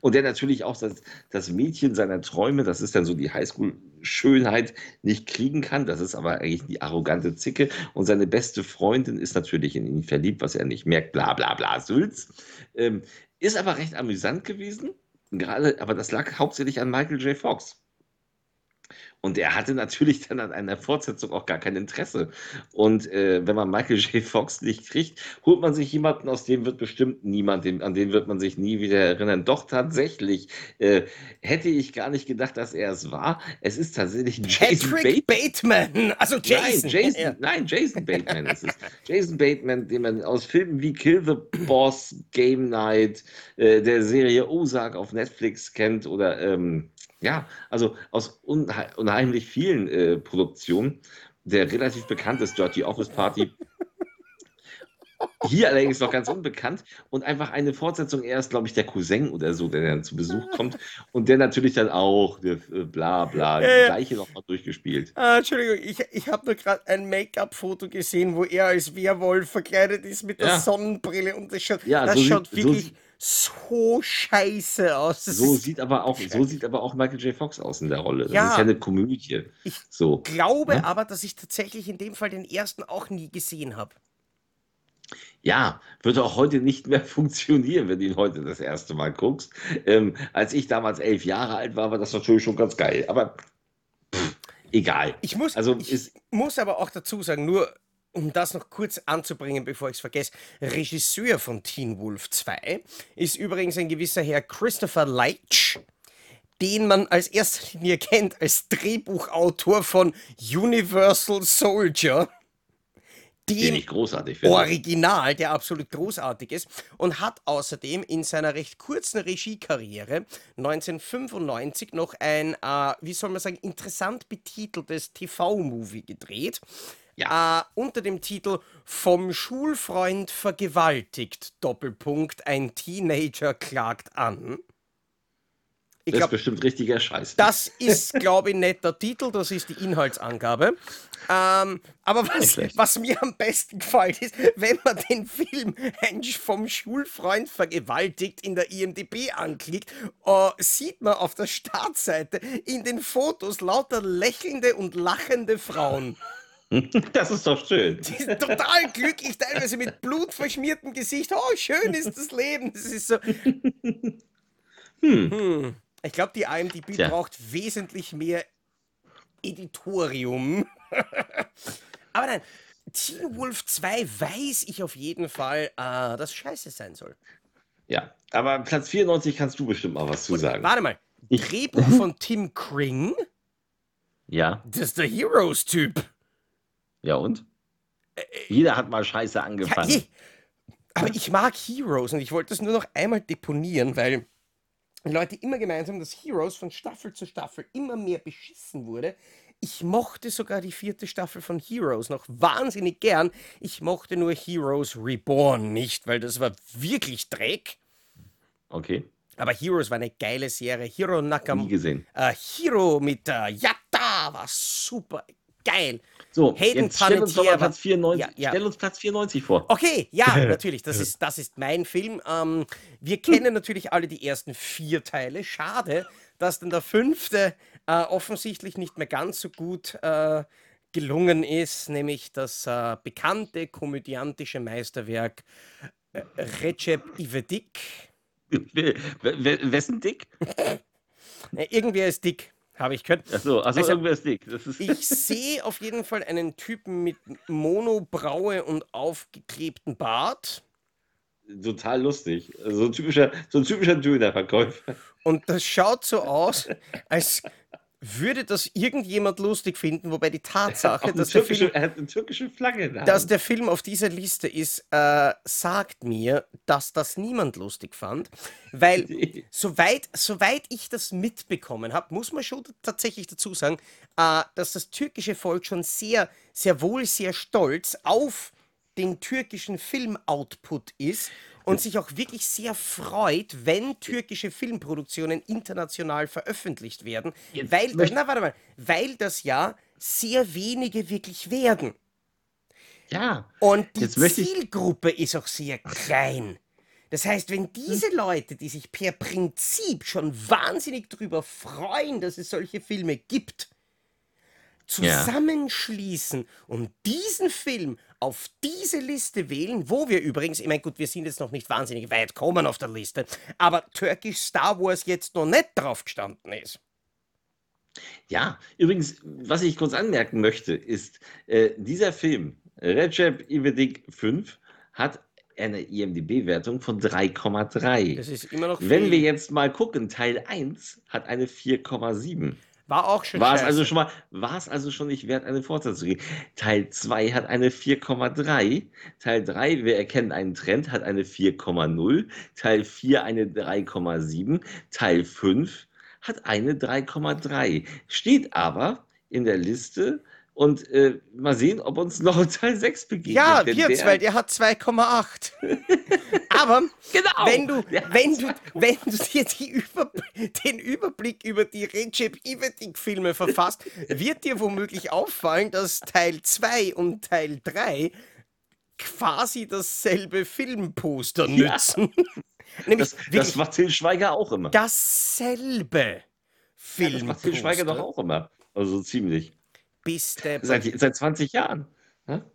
Und der natürlich auch das, das Mädchen seiner Träume, das ist dann so die Highschool-Schönheit, nicht kriegen kann. Das ist aber eigentlich die arrogante Zicke. Und seine beste Freundin ist natürlich in ihn verliebt, was er nicht merkt, bla bla bla, Sülz. Ähm, ist aber recht amüsant gewesen. Gerade, aber das lag hauptsächlich an Michael J. Fox. Und er hatte natürlich dann an einer Fortsetzung auch gar kein Interesse. Und äh, wenn man Michael J. Fox nicht kriegt, holt man sich jemanden, aus dem wird bestimmt niemand, an den wird man sich nie wieder erinnern. Doch tatsächlich äh, hätte ich gar nicht gedacht, dass er es war. Es ist tatsächlich Jason Patrick Bateman. Bateman. Also Jason. Nein, Jason, ja. nein, Jason Bateman ist es. Jason Bateman, den man aus Filmen wie Kill the Boss, Game Night, äh, der Serie Ozark auf Netflix kennt oder ähm, ja, also aus unheimlich vielen äh, Produktionen. Der relativ bekannt ist Dirty Office Party. Hier allerdings noch ganz unbekannt und einfach eine Fortsetzung. Er ist, glaube ich, der Cousin oder so, der dann zu Besuch kommt und der natürlich dann auch äh, bla bla, ja, das gleiche nochmal durchgespielt. Ah, Entschuldigung, ich, ich habe nur gerade ein Make-up-Foto gesehen, wo er als Werwolf verkleidet ist mit der ja. Sonnenbrille und das schaut, ja, das so schaut sieht, wirklich. So so scheiße aus. Das so sieht aber auch, so sieht aber auch Michael J. Fox aus in der Rolle. Das ja, ist ja eine Komödie. Ich so, glaube ne? aber, dass ich tatsächlich in dem Fall den ersten auch nie gesehen habe. Ja, würde auch heute nicht mehr (laughs) funktionieren, wenn du ihn heute das erste Mal guckst. Ähm, als ich damals elf Jahre alt war, war das natürlich schon ganz geil. Aber pff, egal. Ich muss, also, ich muss aber auch dazu sagen, nur um das noch kurz anzubringen, bevor ich es vergesse, Regisseur von Teen Wolf 2 ist übrigens ein gewisser Herr Christopher Leitch, den man als erster Linie kennt als Drehbuchautor von Universal Soldier. Den ich großartig finde. Original, der absolut großartig ist und hat außerdem in seiner recht kurzen Regiekarriere 1995 noch ein, äh, wie soll man sagen, interessant betiteltes TV-Movie gedreht ja. Äh, unter dem Titel Vom Schulfreund vergewaltigt, Doppelpunkt, ein Teenager klagt an. Ich das glaub, ist bestimmt richtiger Scheiß. Das ist, glaube ich, nicht der Titel, das ist die Inhaltsangabe. Ähm, aber was, was, mir am besten gefällt, ist, wenn man den Film vom Schulfreund vergewaltigt in der IMDB anklickt, äh, sieht man auf der Startseite in den Fotos lauter lächelnde und lachende Frauen. (laughs) Das ist doch schön. (laughs) Die sind total glücklich, teilweise mit blutverschmiertem Gesicht. Oh, schön ist das Leben. Das ist so. Hm. Hm. Ich glaube, die IMDb Tja. braucht wesentlich mehr Editorium. (laughs) Aber nein, Teen Wolf 2 weiß ich auf jeden Fall, äh, dass scheiße sein soll. Ja, aber Platz 94 kannst du bestimmt mal was zu sagen. Warte mal. Drehbuch von Tim Kring? Ja. Das ist der Heroes-Typ. Ja und? Äh, äh, Jeder hat mal Scheiße angefangen. Ja, aber ich mag Heroes und ich wollte das nur noch einmal deponieren, weil Leute immer gemeint haben, dass Heroes von Staffel zu Staffel immer mehr beschissen wurde. Ich mochte sogar die vierte Staffel von Heroes noch wahnsinnig gern. Ich mochte nur Heroes Reborn nicht, weil das war wirklich Dreck. Okay. Aber Heroes war eine geile Serie. Hero Nakam. Nie gesehen. Äh, Hero mit äh, Yatta war super geil. So, Hayden jetzt stell uns doch mal Platz 94, ja, ja. stell uns Platz 94 vor. Okay, ja, (laughs) natürlich, das ist, das ist mein Film. Ähm, wir kennen natürlich alle die ersten vier Teile. Schade, dass dann der fünfte äh, offensichtlich nicht mehr ganz so gut äh, gelungen ist, nämlich das äh, bekannte komödiantische Meisterwerk äh, Recep Ivedik. Wessen Dick? (laughs) Irgendwer ist dick. Habe ich gehört. Achso, also, also irgendwer ist dick. Ist ich sehe auf jeden Fall einen Typen mit Monobraue und aufgeklebten Bart. Total lustig. So ein typischer, so ein typischer Dönerverkäufer. Und das schaut so aus, als würde das irgendjemand lustig finden, wobei die Tatsache, dass der, Film, dass der Film auf dieser Liste ist, äh, sagt mir, dass das niemand lustig fand, weil (laughs) soweit, soweit ich das mitbekommen habe, muss man schon tatsächlich dazu sagen, äh, dass das türkische Volk schon sehr, sehr wohl sehr stolz auf den türkischen Filmoutput ist und sich auch wirklich sehr freut, wenn türkische Filmproduktionen international veröffentlicht werden, Jetzt weil, na, warte mal, weil das ja sehr wenige wirklich werden. Ja. Und die Zielgruppe ist auch sehr klein. Das heißt, wenn diese Leute, die sich per Prinzip schon wahnsinnig darüber freuen, dass es solche Filme gibt, zusammenschließen und diesen Film auf diese Liste wählen, wo wir übrigens, ich meine, gut, wir sind jetzt noch nicht wahnsinnig weit kommen auf der Liste, aber Turkish Star Wars jetzt noch nicht drauf gestanden ist. Ja, übrigens, was ich kurz anmerken möchte, ist, äh, dieser Film, Recep İvedik 5, hat eine IMDb-Wertung von 3,3. Das ist immer noch Wenn viel. wir jetzt mal gucken, Teil 1 hat eine 4,7. War auch schon War es also schon mal, war es also schon nicht wert, eine Fortsetzung zu geben. Teil 2 hat eine 4,3. Teil 3, wir erkennen einen Trend, hat eine 4,0. Teil 4 eine 3,7. Teil 5 hat eine 3,3. Steht aber in der Liste und äh, mal sehen, ob uns noch ein Teil 6 begegnet. ja, denn wird's, der- weil der hat 2,8. (laughs) Aber Genau. wenn du, wenn du, wenn du dir Über, den Überblick über die Recep İvedik-Filme verfasst, wird dir womöglich auffallen, dass Teil 2 und Teil 3 quasi dasselbe Filmposter Ja. nützen. (laughs) Nämlich das, das macht Til Schweiger auch immer. dasselbe das macht Til Schweiger doch Filmposter. auch immer. Also so ziemlich. Bis der Seit, seit 20 Jahren. Ja? (laughs)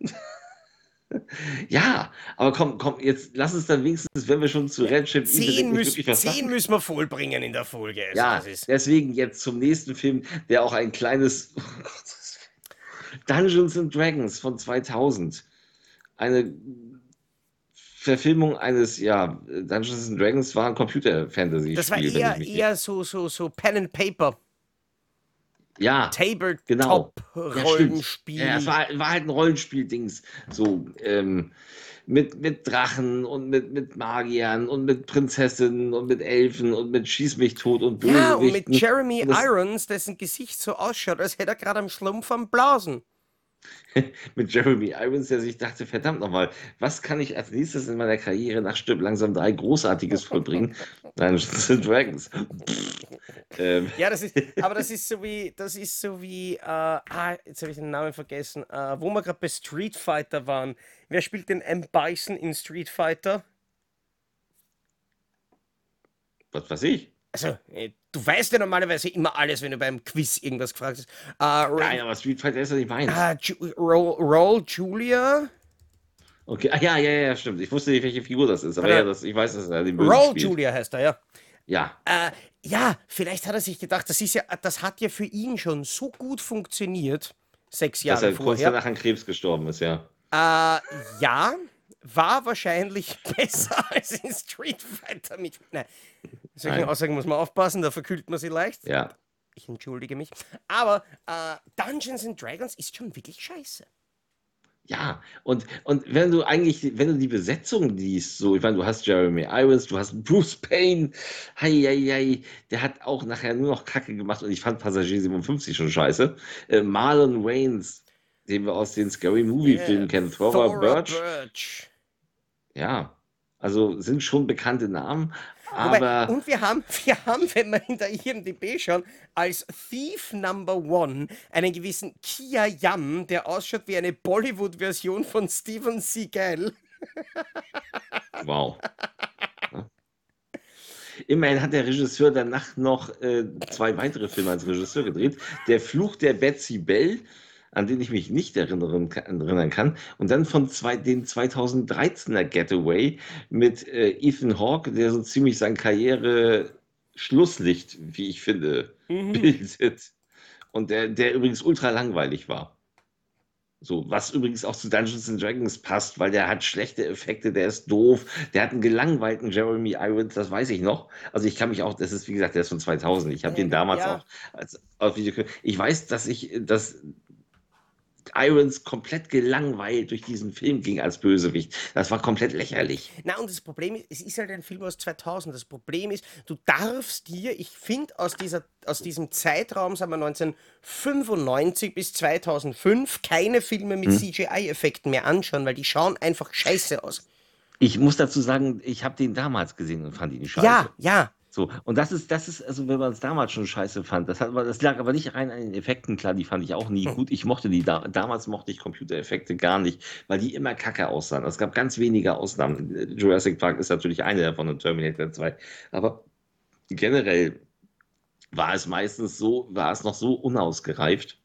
Ja, aber komm, komm, jetzt lass uns dann wenigstens, wenn wir schon zu Recep zehn, was zehn müssen wir vollbringen in der Folge. Also Ja, deswegen jetzt zum nächsten Film, der auch ein kleines (laughs) oh Gott, Dungeons and Dragons von 2000. Eine Verfilmung eines, ja, Dungeons and Dragons war ein Computer-Fantasy-Spiel. das war eher, eher so, so, so Pen and Paper, Ja, genau. Ja. Tabletop-Rollenspiel. Es war, war halt ein Rollenspiel-Dings. So, ähm, mit, mit Drachen und mit, mit Magiern und mit Prinzessinnen und mit Elfen und mit Schieß mich tot und Ja, und mit. Jeremy Und Irons, dessen Gesicht so ausschaut, als hätte er gerade am Schlumpf am Blasen. (laughs) mit Jeremy Irons, der sich dachte, verdammt nochmal, was kann ich als nächstes in meiner Karriere nach Stirb langsam drei Großartiges vollbringen? (laughs) Dungeons and Dragons. Ähm, Ja, das ist, (laughs) aber das ist so wie, das ist so wie, äh, ah, jetzt habe ich den Namen vergessen, äh, wo wir gerade bei Street Fighter waren. Wer spielt den M. Bison in Street Fighter? was weiß ich? Also, äh, du weißt ja normalerweise immer alles, wenn du beim Quiz irgendwas gefragt hast. Äh, Nein, aber Street Fighter ist ja nicht meins. ah, Ju Roll, Roll Julia? Okay, ah, ja, ja, ja, stimmt. Ich wusste nicht, welche Figur das ist, aber Oder- ja, das, ich weiß, dass er den Bösen Roll spielt. Julia heißt er, ja. Ja, Äh, ja, vielleicht hat er sich gedacht, das ist ja, das hat ja für ihn schon so gut funktioniert, sechs dass Jahre er kurz vorher. danach an Krebs gestorben ist, ja. Äh, ja, war wahrscheinlich (laughs) besser als in Street Fighter mit. Nein, solchen Nein. Aussagen muss man aufpassen, da verkühlt man sie leicht. Ja. Ich entschuldige mich. Aber äh, Dungeons and Dragons ist schon wirklich scheiße. Ja, und, und wenn du eigentlich, wenn du die Besetzung liest, so, ich meine, du hast Jeremy Irons, du hast Bruce Payne, hei, hei, hei, der hat auch nachher nur noch Kacke gemacht und ich fand Passagier 57 schon scheiße. Äh, Marlon Waynes, den wir aus den Scary Movie-Filmen kennen, Thora, Birch, Birch. ja, also sind schon bekannte Namen, Wobei, und wir haben, (laughs) wir haben, wenn wir in der IMDb schauen, als Thief Number One einen gewissen Kia Yam, der ausschaut wie eine Bollywood-Version von Steven Seagal. (laughs) wow. Immerhin hat der Regisseur danach noch äh, zwei weitere Filme als Regisseur gedreht. Der Fluch der Betsy Bell, an den ich mich nicht erinnern, erinnern kann. Und dann von zwei, den 2013er Getaway mit äh, Ethan Hawke, der so ziemlich sein Karriere-Schlusslicht, wie ich finde, Mhm. bildet. Und der, der übrigens ultra langweilig war. So, was übrigens auch zu Dungeons and Dragons passt, weil der hat schlechte Effekte, der ist doof, der hat einen gelangweilten Jeremy Irons, das weiß ich noch. Also ich kann mich auch, das ist wie gesagt, der ist von 2000. Ich habe den damals Ja. auch als auf Video. Ich weiß, dass ich, dass Irons komplett gelangweilt durch diesen Film ging als Bösewicht. Das war komplett lächerlich. Na, und das Problem ist, es ist halt ein Film aus 2000. Das Problem ist, du darfst dir, ich finde, aus, dieser, aus diesem Zeitraum, sagen wir 1995 bis 2005, keine Filme mit CGI-Effekten mehr anschauen, weil die schauen einfach scheiße aus. Ich muss dazu sagen, ich habe den damals gesehen und fand ihn scheiße. Ja, ja. So, und das ist, das ist, also wenn man es damals schon scheiße fand, das, hat, das lag aber nicht rein an den Effekten, klar, die fand ich auch nie gut. Ich mochte die, da, damals mochte ich Computereffekte gar nicht, weil die immer kacke aussahen. Es gab ganz wenige Ausnahmen. Jurassic Park ist natürlich eine davon und Terminator 2. Aber generell war es meistens so, war es noch so unausgereift,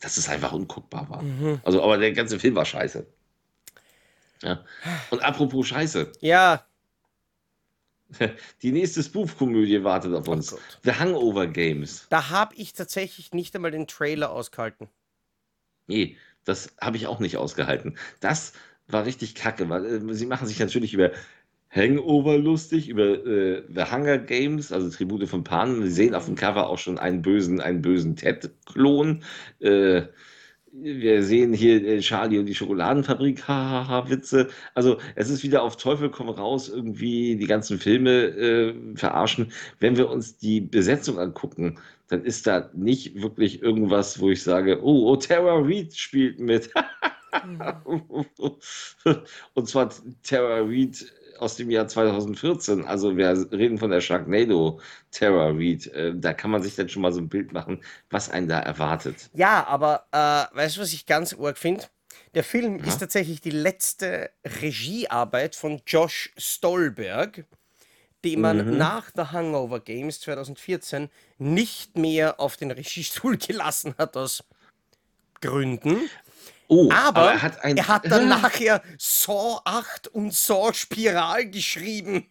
dass es einfach unguckbar war. Mhm. Also, aber der ganze Film war scheiße. Ja. Und apropos Scheiße, Ja, (laughs) Die nächste Spoof-Komödie wartet auf Oh uns. Gott. The Hangover Games. Da habe ich tatsächlich nicht einmal den Trailer ausgehalten. Nee, das habe ich auch nicht ausgehalten. Das war richtig kacke, weil äh, sie machen sich natürlich über Hangover lustig, über äh, The Hunger Games, also Tribute von Panem. Sie sehen auf dem Cover auch schon einen bösen, einen bösen Ted-Klon. Äh, wir sehen hier äh, Charlie und die Schokoladenfabrik, hahaha, Witze. Also es ist wieder auf Teufel komm raus, irgendwie die ganzen Filme äh, verarschen. Wenn wir uns die Besetzung angucken, dann ist da nicht wirklich irgendwas, wo ich sage, oh, oh Tara Reid spielt mit. (laughs) Und zwar Tara Reid aus dem Jahr 2014. Also wir reden von der Sharknado Tara Reid. Äh, Da kann man sich dann schon mal so ein Bild machen, was einen da erwartet. Ja, aber äh, weißt du, was ich ganz arg finde? Der Film Ja. ist tatsächlich die letzte Regiearbeit von Josh Stolberg, den man Mhm. nach The Hangover Games 2014 nicht mehr auf den Regiestuhl (laughs) gelassen hat aus Gründen. Oh, Aber, er hat ein. er hat dann nachher Saw 8 und Saw Spiral geschrieben.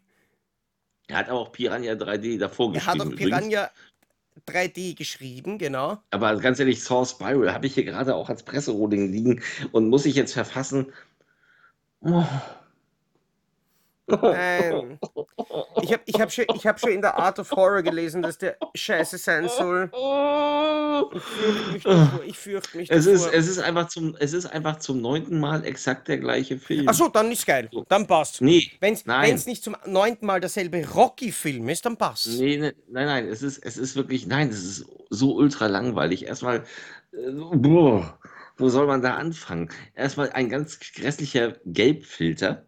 Er hat aber auch Piranha 3D davor Er hat geschrieben. auch übrigens. Piranha 3D geschrieben, genau. Aber ganz ehrlich, Saw Spiral habe ich hier gerade auch als Presseroding liegen und muss ich jetzt verfassen. Oh. Nein. Ich habe ich hab schon, ich hab schon in der Art of Horror gelesen, dass der scheiße sein soll. Ich fürchte mich davor. Ich fürchte mich Es ist, es, ist einfach zum, es ist einfach zum neunten Mal exakt der gleiche Film. Achso, dann ist geil. Dann passt. Nee, Wenn es nicht zum neunten Mal derselbe Rocky-Film ist, dann passt. Nee, ne, nein, nein, es ist, es ist wirklich, nein, es ist so ultra langweilig. Erstmal, äh, boah, wo soll man da anfangen? Erstmal ein ganz grässlicher Gelbfilter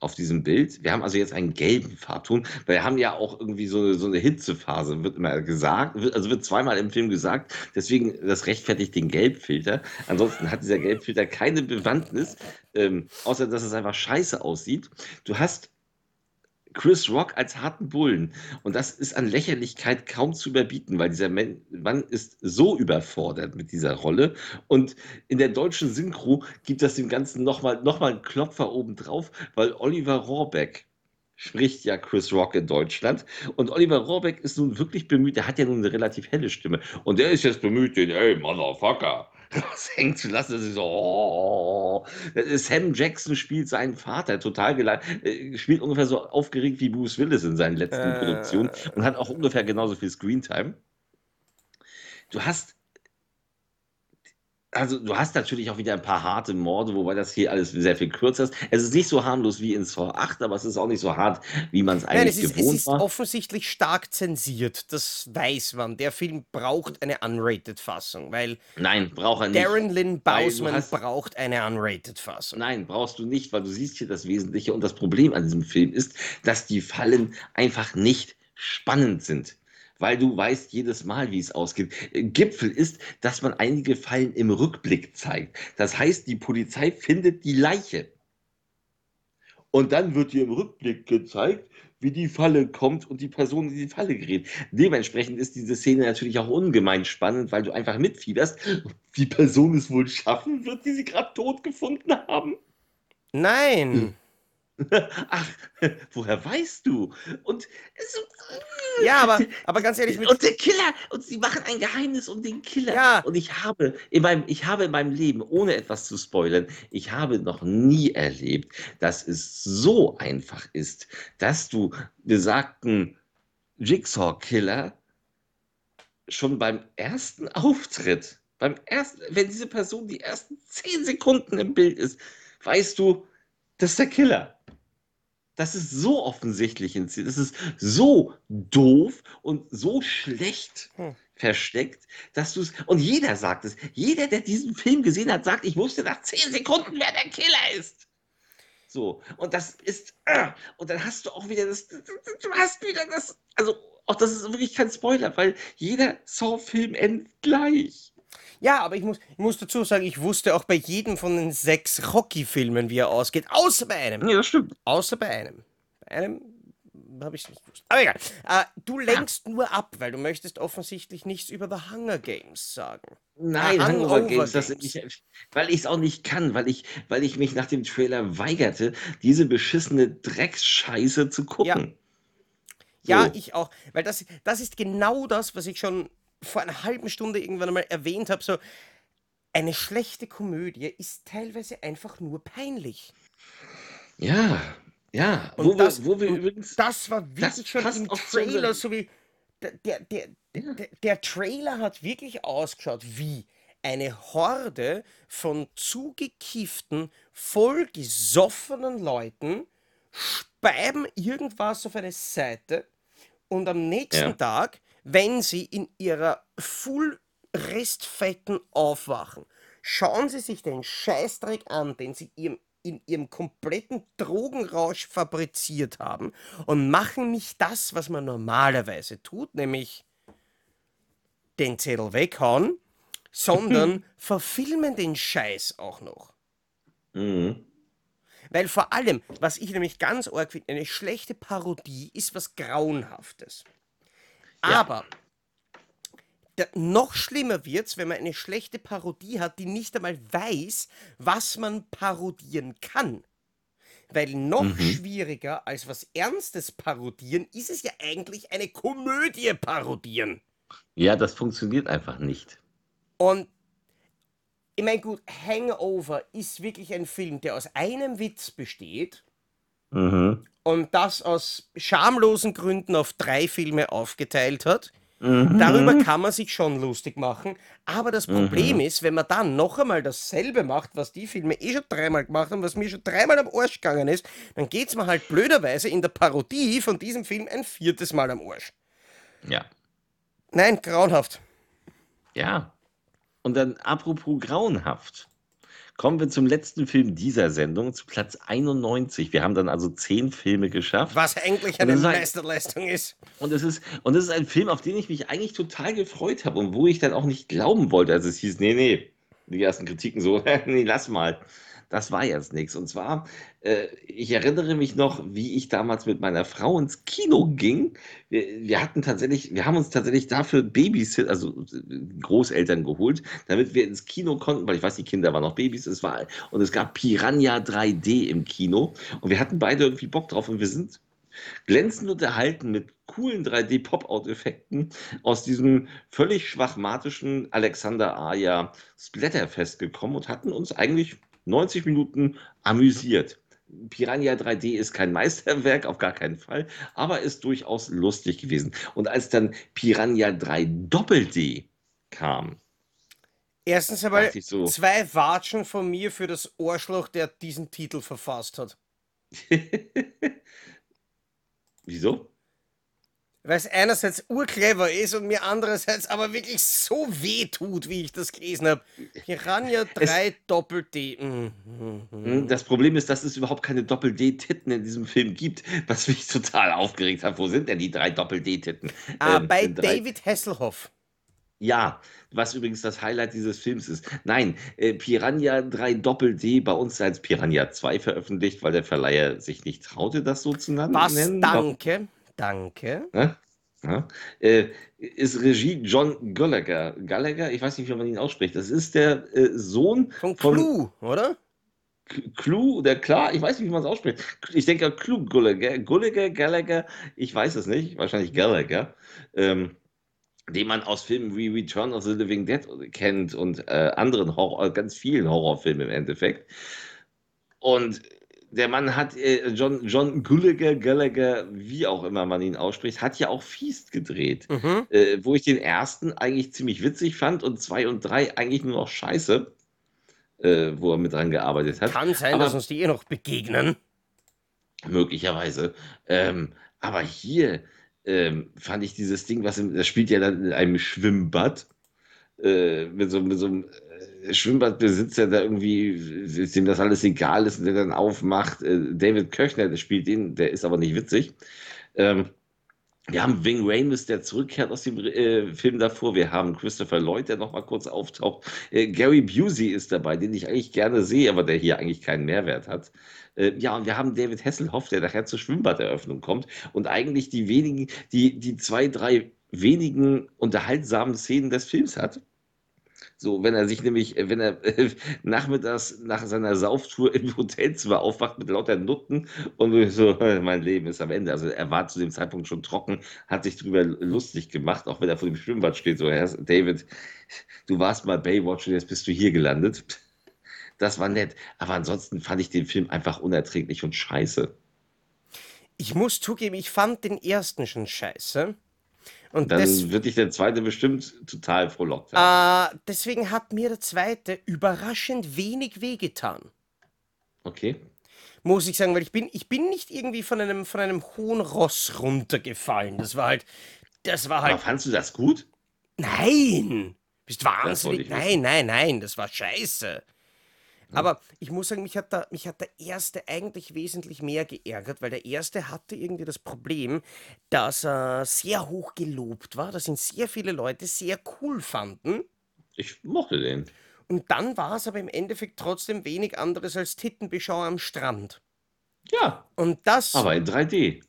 auf diesem Bild. Wir haben also jetzt einen gelben Farbton, weil wir haben ja auch irgendwie so eine, so eine Hitzephase, wird immer gesagt, also wird zweimal im Film gesagt, deswegen das rechtfertigt den Gelbfilter. Ansonsten hat dieser Gelbfilter keine Bewandtnis, ähm, außer dass es einfach scheiße aussieht. Du hast Chris Rock als harten Bullen. Und das ist an Lächerlichkeit kaum zu überbieten, weil dieser Mann ist so überfordert mit dieser Rolle. Und in der deutschen Synchro gibt das dem Ganzen nochmal noch mal einen Klopfer obendrauf, weil Oliver Rohrbeck spricht ja Chris Rock in Deutschland. Und Oliver Rohrbeck ist nun wirklich bemüht, der hat ja nun eine relativ helle Stimme. Und der ist jetzt bemüht, den, hey, Motherfucker, raushängen zu lassen. Das ist so, oh. Sam Jackson spielt seinen Vater total geleitet, äh, spielt ungefähr so aufgeregt wie Bruce Willis in seinen letzten Äh. Produktionen und hat auch ungefähr genauso viel Screentime. Du hast also du hast natürlich auch wieder ein paar harte Morde, wobei das hier alles sehr viel kürzer ist. Es ist nicht so harmlos wie in Saw 8, aber es ist auch nicht so hart, wie man es Nein, eigentlich es ist, es gewohnt ist war. offensichtlich stark zensiert. Das weiß man. Der Film braucht eine Unrated-Fassung, weil Nein, braucht er nicht. Darren Lynn Bausman hast- braucht eine Unrated-Fassung. Nein, brauchst du nicht, weil du siehst hier das Wesentliche. Und das Problem an diesem Film ist, dass die Fallen einfach nicht spannend sind. Weil du weißt jedes Mal, wie es ausgeht. Äh, Gipfel ist, dass man einige Fallen im Rückblick zeigt. Das heißt, die Polizei findet die Leiche. Und dann wird dir im Rückblick gezeigt, wie die Falle kommt und die Person in die Falle gerät. Dementsprechend ist diese Szene natürlich auch ungemein spannend, weil du einfach mitfieberst, wie Person es wohl schaffen wird, die sie gerade tot gefunden haben. Nein. (laughs) Ach, woher weißt du? Und, es, Ja, aber, aber ganz ehrlich, und der Killer, und sie machen ein Geheimnis um den Killer. Ja. Und ich habe, in meinem, ich habe in meinem Leben, ohne etwas zu spoilern, ich habe noch nie erlebt, dass es so einfach ist, dass du besagten Jigsaw-Killer schon beim ersten Auftritt, beim ersten, wenn diese Person die ersten zehn Sekunden im Bild ist, weißt du, das ist der Killer. Das ist so offensichtlich inszeniert. Das ist so doof und so schlecht Hm. versteckt, dass du es. Und jeder sagt es. Jeder, der diesen Film gesehen hat, sagt, ich wusste nach zehn Sekunden, wer der Killer ist. So, und das ist. ah, Und dann hast du auch wieder das. Du hast wieder das. Also, auch das ist wirklich kein Spoiler, weil jeder Saw-Film endet gleich. Ja, aber ich muss, ich muss dazu sagen, ich wusste auch bei jedem von den sechs Rocky-Filmen, wie er ausgeht. Außer bei einem. Ja, das stimmt. Außer bei einem. Bei einem habe ich es nicht gewusst. Aber egal. Äh, du lenkst nur ab, weil du möchtest offensichtlich nichts über The Hunger Games sagen. Nein, Ah, Hangover Hangover Games, das, Games. ich, weil ich es auch nicht kann, weil ich, weil ich mich nach dem Trailer weigerte, diese beschissene Drecksscheiße zu gucken. Ja, So. ich auch. Weil das, das ist genau das, was ich schon vor einer halben Stunde irgendwann einmal erwähnt habe. So, eine schlechte Komödie ist teilweise einfach nur peinlich. Ja, ja. Und Wo wir, das, wo wir und übrigens, das war das wirklich schon im Trailer, so wie der, der, der, Ja. der, der Trailer hat wirklich ausgeschaut wie eine Horde von zugekifften, vollgesoffenen Leuten speiben irgendwas auf eine Seite und am nächsten Ja. Tag, wenn sie in ihrer Full Restfetten aufwachen, schauen sie sich den Scheißdreck an, den sie ihrem, in ihrem kompletten Drogenrausch fabriziert haben und machen nicht das, was man normalerweise tut, nämlich den Zettel weghauen, (laughs) sondern verfilmen den Scheiß auch noch. Mhm. Weil vor allem, was ich nämlich ganz arg finde, eine schlechte Parodie ist was Grauenhaftes. Ja. Aber da, noch schlimmer wird's, wenn man eine schlechte Parodie hat, die nicht einmal weiß, was man parodieren kann. Weil noch Mhm. schwieriger als was Ernstes parodieren, ist es ja eigentlich eine Komödie parodieren. Ja, das funktioniert einfach nicht. Und ich meine, gut, Hangover ist wirklich ein Film, der aus einem Witz besteht Mhm. Und das aus schamlosen Gründen auf drei Filme aufgeteilt hat. Mhm. Darüber kann man sich schon lustig machen, aber das Problem Mhm. ist, wenn man dann noch einmal dasselbe macht, was die Filme eh schon dreimal gemacht haben, was mir schon dreimal am Arsch gegangen ist, dann geht's mir halt blöderweise in der Parodie von diesem Film ein viertes Mal am Arsch. Ja. Nein, grauenhaft. Ja. Und dann apropos grauenhaft. Kommen wir zum letzten Film dieser Sendung, zu Platz 91. Wir haben dann also zehn Filme geschafft. Was eigentlich eine Meisterleistung ist. und es ist, und es ist ein Film, auf den ich mich eigentlich total gefreut habe und wo ich dann auch nicht glauben wollte, als es hieß, nee, nee, die ersten Kritiken so, (laughs) nee, lass mal. Das war jetzt nichts. Und zwar, äh, ich erinnere mich noch, wie ich damals mit meiner Frau ins Kino ging. Wir, wir hatten tatsächlich, wir haben uns tatsächlich dafür Babysit, also äh, Großeltern geholt, damit wir ins Kino konnten, weil ich weiß, die Kinder waren noch Babys. Es war, und es gab Piranha 3D im Kino. Und wir hatten beide irgendwie Bock drauf und wir sind glänzend unterhalten mit coolen 3D-Pop-Out-Effekten aus diesem völlig schwachmatischen Alexander Aja Splatterfest gekommen und hatten uns eigentlich 90 Minuten amüsiert. Piranha 3D ist kein Meisterwerk, auf gar keinen Fall, aber ist durchaus lustig gewesen. Und als dann Piranha 3 Doppel-D kam, Erstens einmal so, zwei Watschen von mir für das Arschloch, der diesen Titel verfasst hat. (laughs) wieso? Weil es einerseits urclever ist und mir andererseits aber wirklich so weh tut, wie ich das gelesen habe. Piranha Es, 3 Doppel-D. Mhm, Hm. Das Problem ist, dass es überhaupt keine Doppel-D-Titten in diesem Film gibt, was mich total aufgeregt hat. Wo sind denn die drei Doppel-D-Titten? Ah, Ähm, bei. David Hasselhoff. Ja, was übrigens das Highlight dieses Films ist. Nein, äh, Piranha 3 Doppel-D bei uns als Piranha 2 veröffentlicht, weil der Verleiher sich nicht traute, das so zu nan- Was? nennen. Danke. Danke. Ne? Ja. Äh, ist Regie John Gallagher. Gallagher, ich weiß nicht, wie man ihn ausspricht. Das ist der äh, Sohn Von von Clue, oder? Clue oder klar, ich weiß nicht, wie man es ausspricht. Ich denke Clue Gallagher, Gallagher, Gallagher, ich weiß es nicht, wahrscheinlich Gallagher, ähm, den man aus Filmen wie Return of the Living Dead kennt und äh, anderen Horror, ganz vielen Horrorfilmen im Endeffekt. Und der Mann hat, äh, John, John Gallagher, Gallagher, wie auch immer man ihn ausspricht, hat ja auch Feast gedreht, Mhm. äh, wo ich den ersten eigentlich ziemlich witzig fand und zwei und drei eigentlich nur noch scheiße, äh, wo er mit dran gearbeitet hat. Kann sein, dass Aber uns die eh noch begegnen. möglicherweise. Ähm, aber hier ähm, fand ich dieses Ding, was im, das spielt ja dann in einem Schwimmbad äh, mit so, mit so einem äh, Schwimmbadbesitzer, der irgendwie, dem das alles egal ist und der dann aufmacht. Äh, David Köchner, der spielt den, der ist aber nicht witzig. Ähm, wir haben Ving Rhames, der zurückkehrt aus dem äh, Film davor. Wir haben Christopher Lloyd, der noch mal kurz auftaucht. Äh, Gary Busey ist dabei, den ich eigentlich gerne sehe, aber der hier eigentlich keinen Mehrwert hat. Äh, ja, und wir haben David Hasselhoff, der nachher zur Schwimmbaderöffnung kommt und eigentlich die wenigen, die, die zwei, drei wenigen unterhaltsamen Szenen des Films hat. So, wenn er sich nämlich, äh, wenn er äh, (laughs) nachmittags nach seiner Sauftour im Hotelzimmer aufwacht mit lauter Nutten und so, mein Leben ist am Ende. Also er war zu dem Zeitpunkt schon trocken, hat sich drüber lustig gemacht, auch wenn er vor dem Schwimmbad steht. So, Herr David, du warst mal Baywatch und jetzt bist du hier gelandet. (laughs) Das war nett. Aber ansonsten fand ich den Film einfach unerträglich und scheiße. Ich muss zugeben, ich fand den ersten schon scheiße. Und Dann des, wird dich der zweite bestimmt total frohlockt haben. Äh, deswegen hat mir der zweite überraschend wenig wehgetan. Okay. Muss ich sagen, weil ich bin, ich bin nicht irgendwie von einem, von einem hohen Ross runtergefallen. Das war halt. Das war halt. Aber fandst du das gut? Nein! Bist wahnsinnig. Nein, nein, nein, das war scheiße. Aber ich muss sagen, mich hat, der, mich hat der erste eigentlich wesentlich mehr geärgert, weil der erste hatte irgendwie das Problem, dass er sehr hoch gelobt war, dass ihn sehr viele Leute sehr cool fanden. Ich mochte den. Und dann war es aber im Endeffekt trotzdem wenig anderes als Tittenbeschau am Strand. Ja. Und das. Aber in 3D.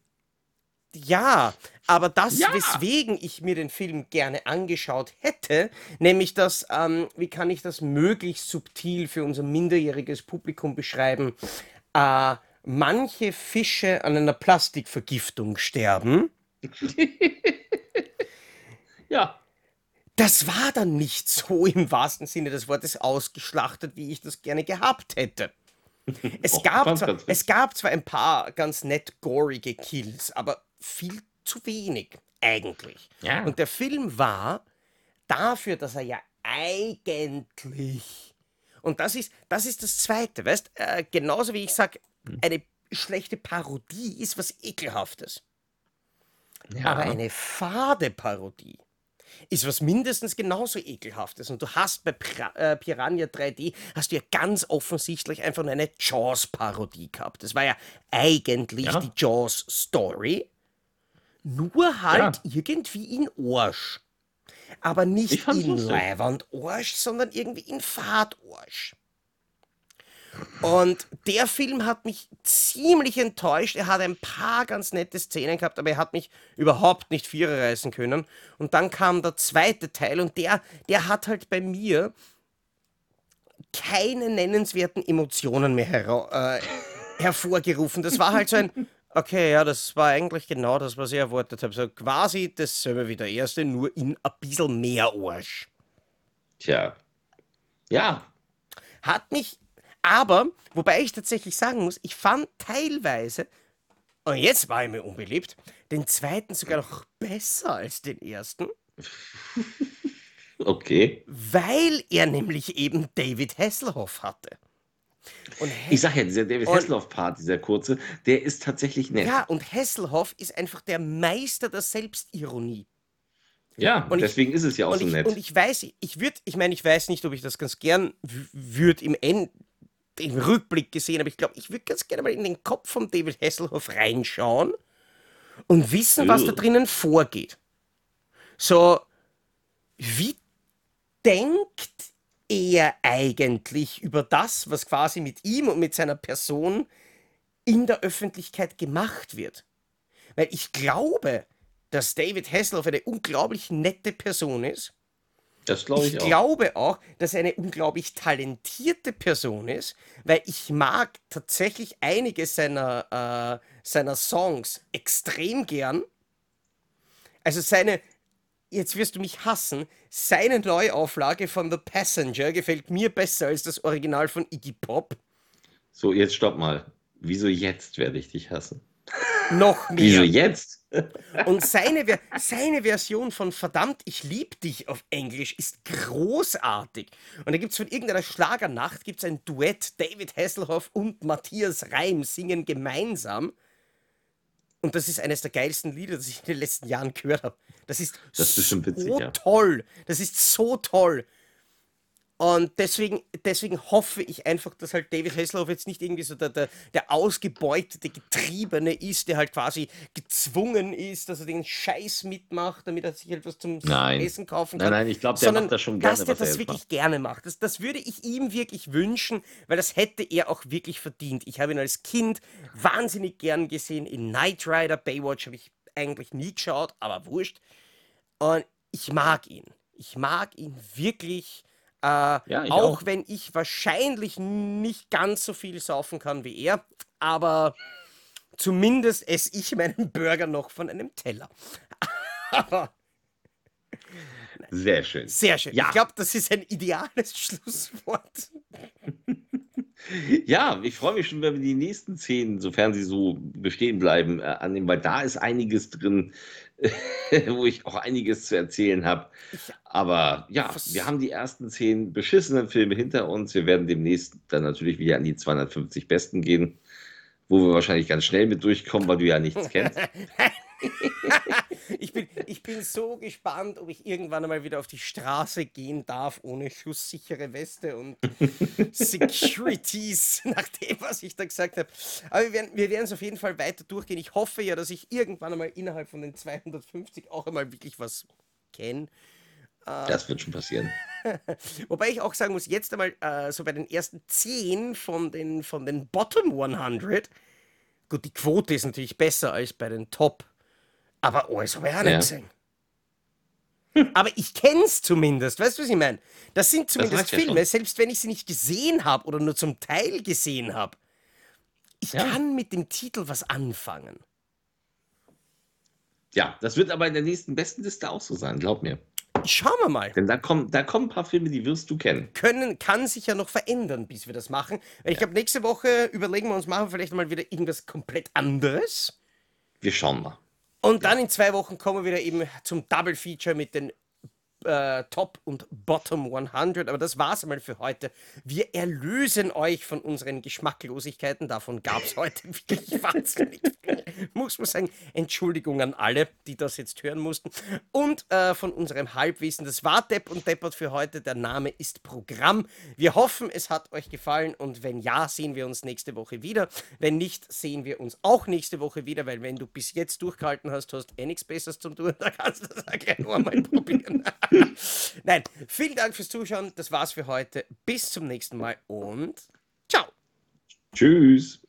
Ja, aber das, ja. weswegen ich mir den Film gerne angeschaut hätte, nämlich das, ähm, wie kann ich das möglichst subtil für unser minderjähriges Publikum beschreiben, äh, manche Fische an einer Plastikvergiftung sterben. (laughs) ja. Das war dann nicht so im wahrsten Sinne des Wortes ausgeschlachtet, wie ich das gerne gehabt hätte. Es, Och, gab, zwar, es gab zwar ein paar ganz nett gorige Kills, aber viel zu wenig, eigentlich. Ja. Und der Film war dafür, dass er ja eigentlich. Und das ist, das ist das Zweite, weißt äh, genauso wie ich sage, hm. eine schlechte Parodie ist was Ekelhaftes. Ja. Aber eine fade Parodie ist was mindestens genauso ekelhaftes. Und du hast bei pra äh, Piranha 3D hast du ja ganz offensichtlich einfach nur eine Jaws-Parodie gehabt. Das war ja eigentlich ja. die Jaws-Story. Nur halt ja. irgendwie in Arsch. Aber nicht in Leiwand Arsch, sondern irgendwie in Fahrt Arsch. Und der Film hat mich ziemlich enttäuscht. Er hat ein paar ganz nette Szenen gehabt, aber er hat mich überhaupt nicht vierer reißen können. Und dann kam der zweite Teil und der, der hat halt bei mir keine nennenswerten Emotionen mehr äh, hervorgerufen. Das war halt so ein, Okay, ja, das war eigentlich genau das, was ich erwartet habe. So quasi dasselbe wie der erste, nur in ein bisschen mehr Arsch. Tja. Ja. Hat mich, aber, wobei ich tatsächlich sagen muss, ich fand teilweise, und jetzt war ich mir unbeliebt, den zweiten sogar noch besser als den ersten. (laughs) Okay. Weil er nämlich eben David Hasselhoff hatte. Ich sag ja, dieser David Hasselhoff-Part, dieser kurze, der ist tatsächlich nett. Ja, und Hasselhoff ist einfach der Meister der Selbstironie. Ja, und deswegen ich, ist es ja auch so ich, nett. Und ich weiß, ich würde, ich meine, ich weiß nicht, ob ich das ganz gern würde im im Rückblick gesehen, aber ich glaube, ich würde ganz gerne mal in den Kopf von David Hasselhoff reinschauen und wissen, was da drinnen vorgeht. So, wie denkt er eigentlich über das, was quasi mit ihm und mit seiner Person in der Öffentlichkeit gemacht wird. Weil ich glaube, dass David Hasselhoff eine unglaublich nette Person ist. Das glaube ich, ich auch. glaube auch, dass er eine unglaublich talentierte Person ist, weil ich mag tatsächlich einige seiner, äh, seiner Songs extrem gern. Also seine, jetzt wirst du mich hassen, seine Neuauflage von The Passenger gefällt mir besser als das Original von Iggy Pop. So, jetzt stopp mal. Wieso jetzt werde ich dich hassen? Noch mehr. Wieso jetzt? Und seine, seine Version von Verdammt, ich lieb dich auf Englisch ist großartig. Und da gibt es von irgendeiner Schlagernacht gibt's ein Duett, David Hasselhoff und Matthias Reim singen gemeinsam. Und das ist eines der geilsten Lieder, das ich in den letzten Jahren gehört habe. Das ist, das ist so witzig, ja. toll. Das ist so toll. Und deswegen, deswegen hoffe ich einfach, dass halt David Hasselhoff jetzt nicht irgendwie so der, der, der ausgebeutete Getriebene ist, der halt quasi gezwungen ist, dass er den Scheiß mitmacht, damit er sich etwas zum nein. Essen kaufen kann. Nein, nein, ich glaube, der macht das schon gerne. Dass der das wirklich macht. gerne macht. Das, das würde ich ihm wirklich wünschen, weil das hätte er auch wirklich verdient. Ich habe ihn als Kind wahnsinnig gern gesehen in Knight Rider, Baywatch habe ich eigentlich nie geschaut, aber wurscht. Und ich mag ihn. Ich mag ihn wirklich Äh, ja, auch, auch, wenn ich wahrscheinlich nicht ganz so viel saufen kann wie er, aber zumindest esse ich (laughs) meinen Burger noch von einem Teller. (laughs) sehr schön. Sehr schön. Ja. Ich glaube, das ist ein ideales (laughs) Schlusswort. Ja, ich freue mich schon, wenn wir die nächsten Szenen, sofern sie so bestehen bleiben, äh, annehmen, weil da ist einiges drin, (laughs) wo ich auch einiges zu erzählen habe. Aber ja, wir haben die ersten zehn beschissenen Filme hinter uns. Wir werden demnächst dann natürlich wieder an die 250 besten gehen, wo wir wahrscheinlich ganz schnell mit durchkommen, weil du ja nichts kennst. (laughs) (laughs) ich, bin, ich bin so gespannt, ob ich irgendwann einmal wieder auf die Straße gehen darf, ohne schusssichere Weste und (laughs) Securities, nach dem, was ich da gesagt habe. Aber wir werden, wir werden es auf jeden Fall weiter durchgehen. Ich hoffe ja, dass ich irgendwann einmal innerhalb von den 250 auch einmal wirklich was kenne. Äh, das wird schon passieren. (laughs) Wobei ich auch sagen muss, jetzt einmal äh, so bei den ersten 10 von den, von den Bottom 100, gut, die Quote ist natürlich besser als bei den Top aber alles habe ich auch nicht gesehen. Aber ich kenne es zumindest, weißt du, was ich meine? Das sind zumindest das Filme, selbst wenn ich sie nicht gesehen habe oder nur zum Teil gesehen habe. Ich ja. kann mit dem Titel was anfangen. Ja, das wird aber in der nächsten besten Liste auch so sein, glaub mir. Schauen wir mal. Denn da kommen, da kommen ein paar Filme, die wirst du kennen. Können, kann sich ja noch verändern, bis wir das machen. Ich ja. glaube, nächste Woche überlegen wir uns, machen wir vielleicht mal wieder irgendwas komplett anderes. Wir schauen mal. Und dann in zwei Wochen kommen wir wieder eben zum Double Feature mit den äh, Top und Bottom 100. Aber das war's einmal für heute. Wir erlösen euch von unseren Geschmacklosigkeiten. Davon gab es heute (laughs) wirklich wahnsinnig. Muss man sagen, Entschuldigung an alle, die das jetzt hören mussten. Und äh, von unserem Halbwissen. Das war Depp und Deppert für heute. Der Name ist Programm. Wir hoffen, es hat euch gefallen. Und wenn ja, sehen wir uns nächste Woche wieder. Wenn nicht, sehen wir uns auch nächste Woche wieder, weil wenn du bis jetzt durchgehalten hast, hast eh nichts Besseres zum tun. (laughs) Da kannst du das auch gerne mal (laughs) probieren. (laughs) Nein, vielen Dank fürs Zuschauen. Das war's für heute. Bis zum nächsten Mal und ciao. Tschüss.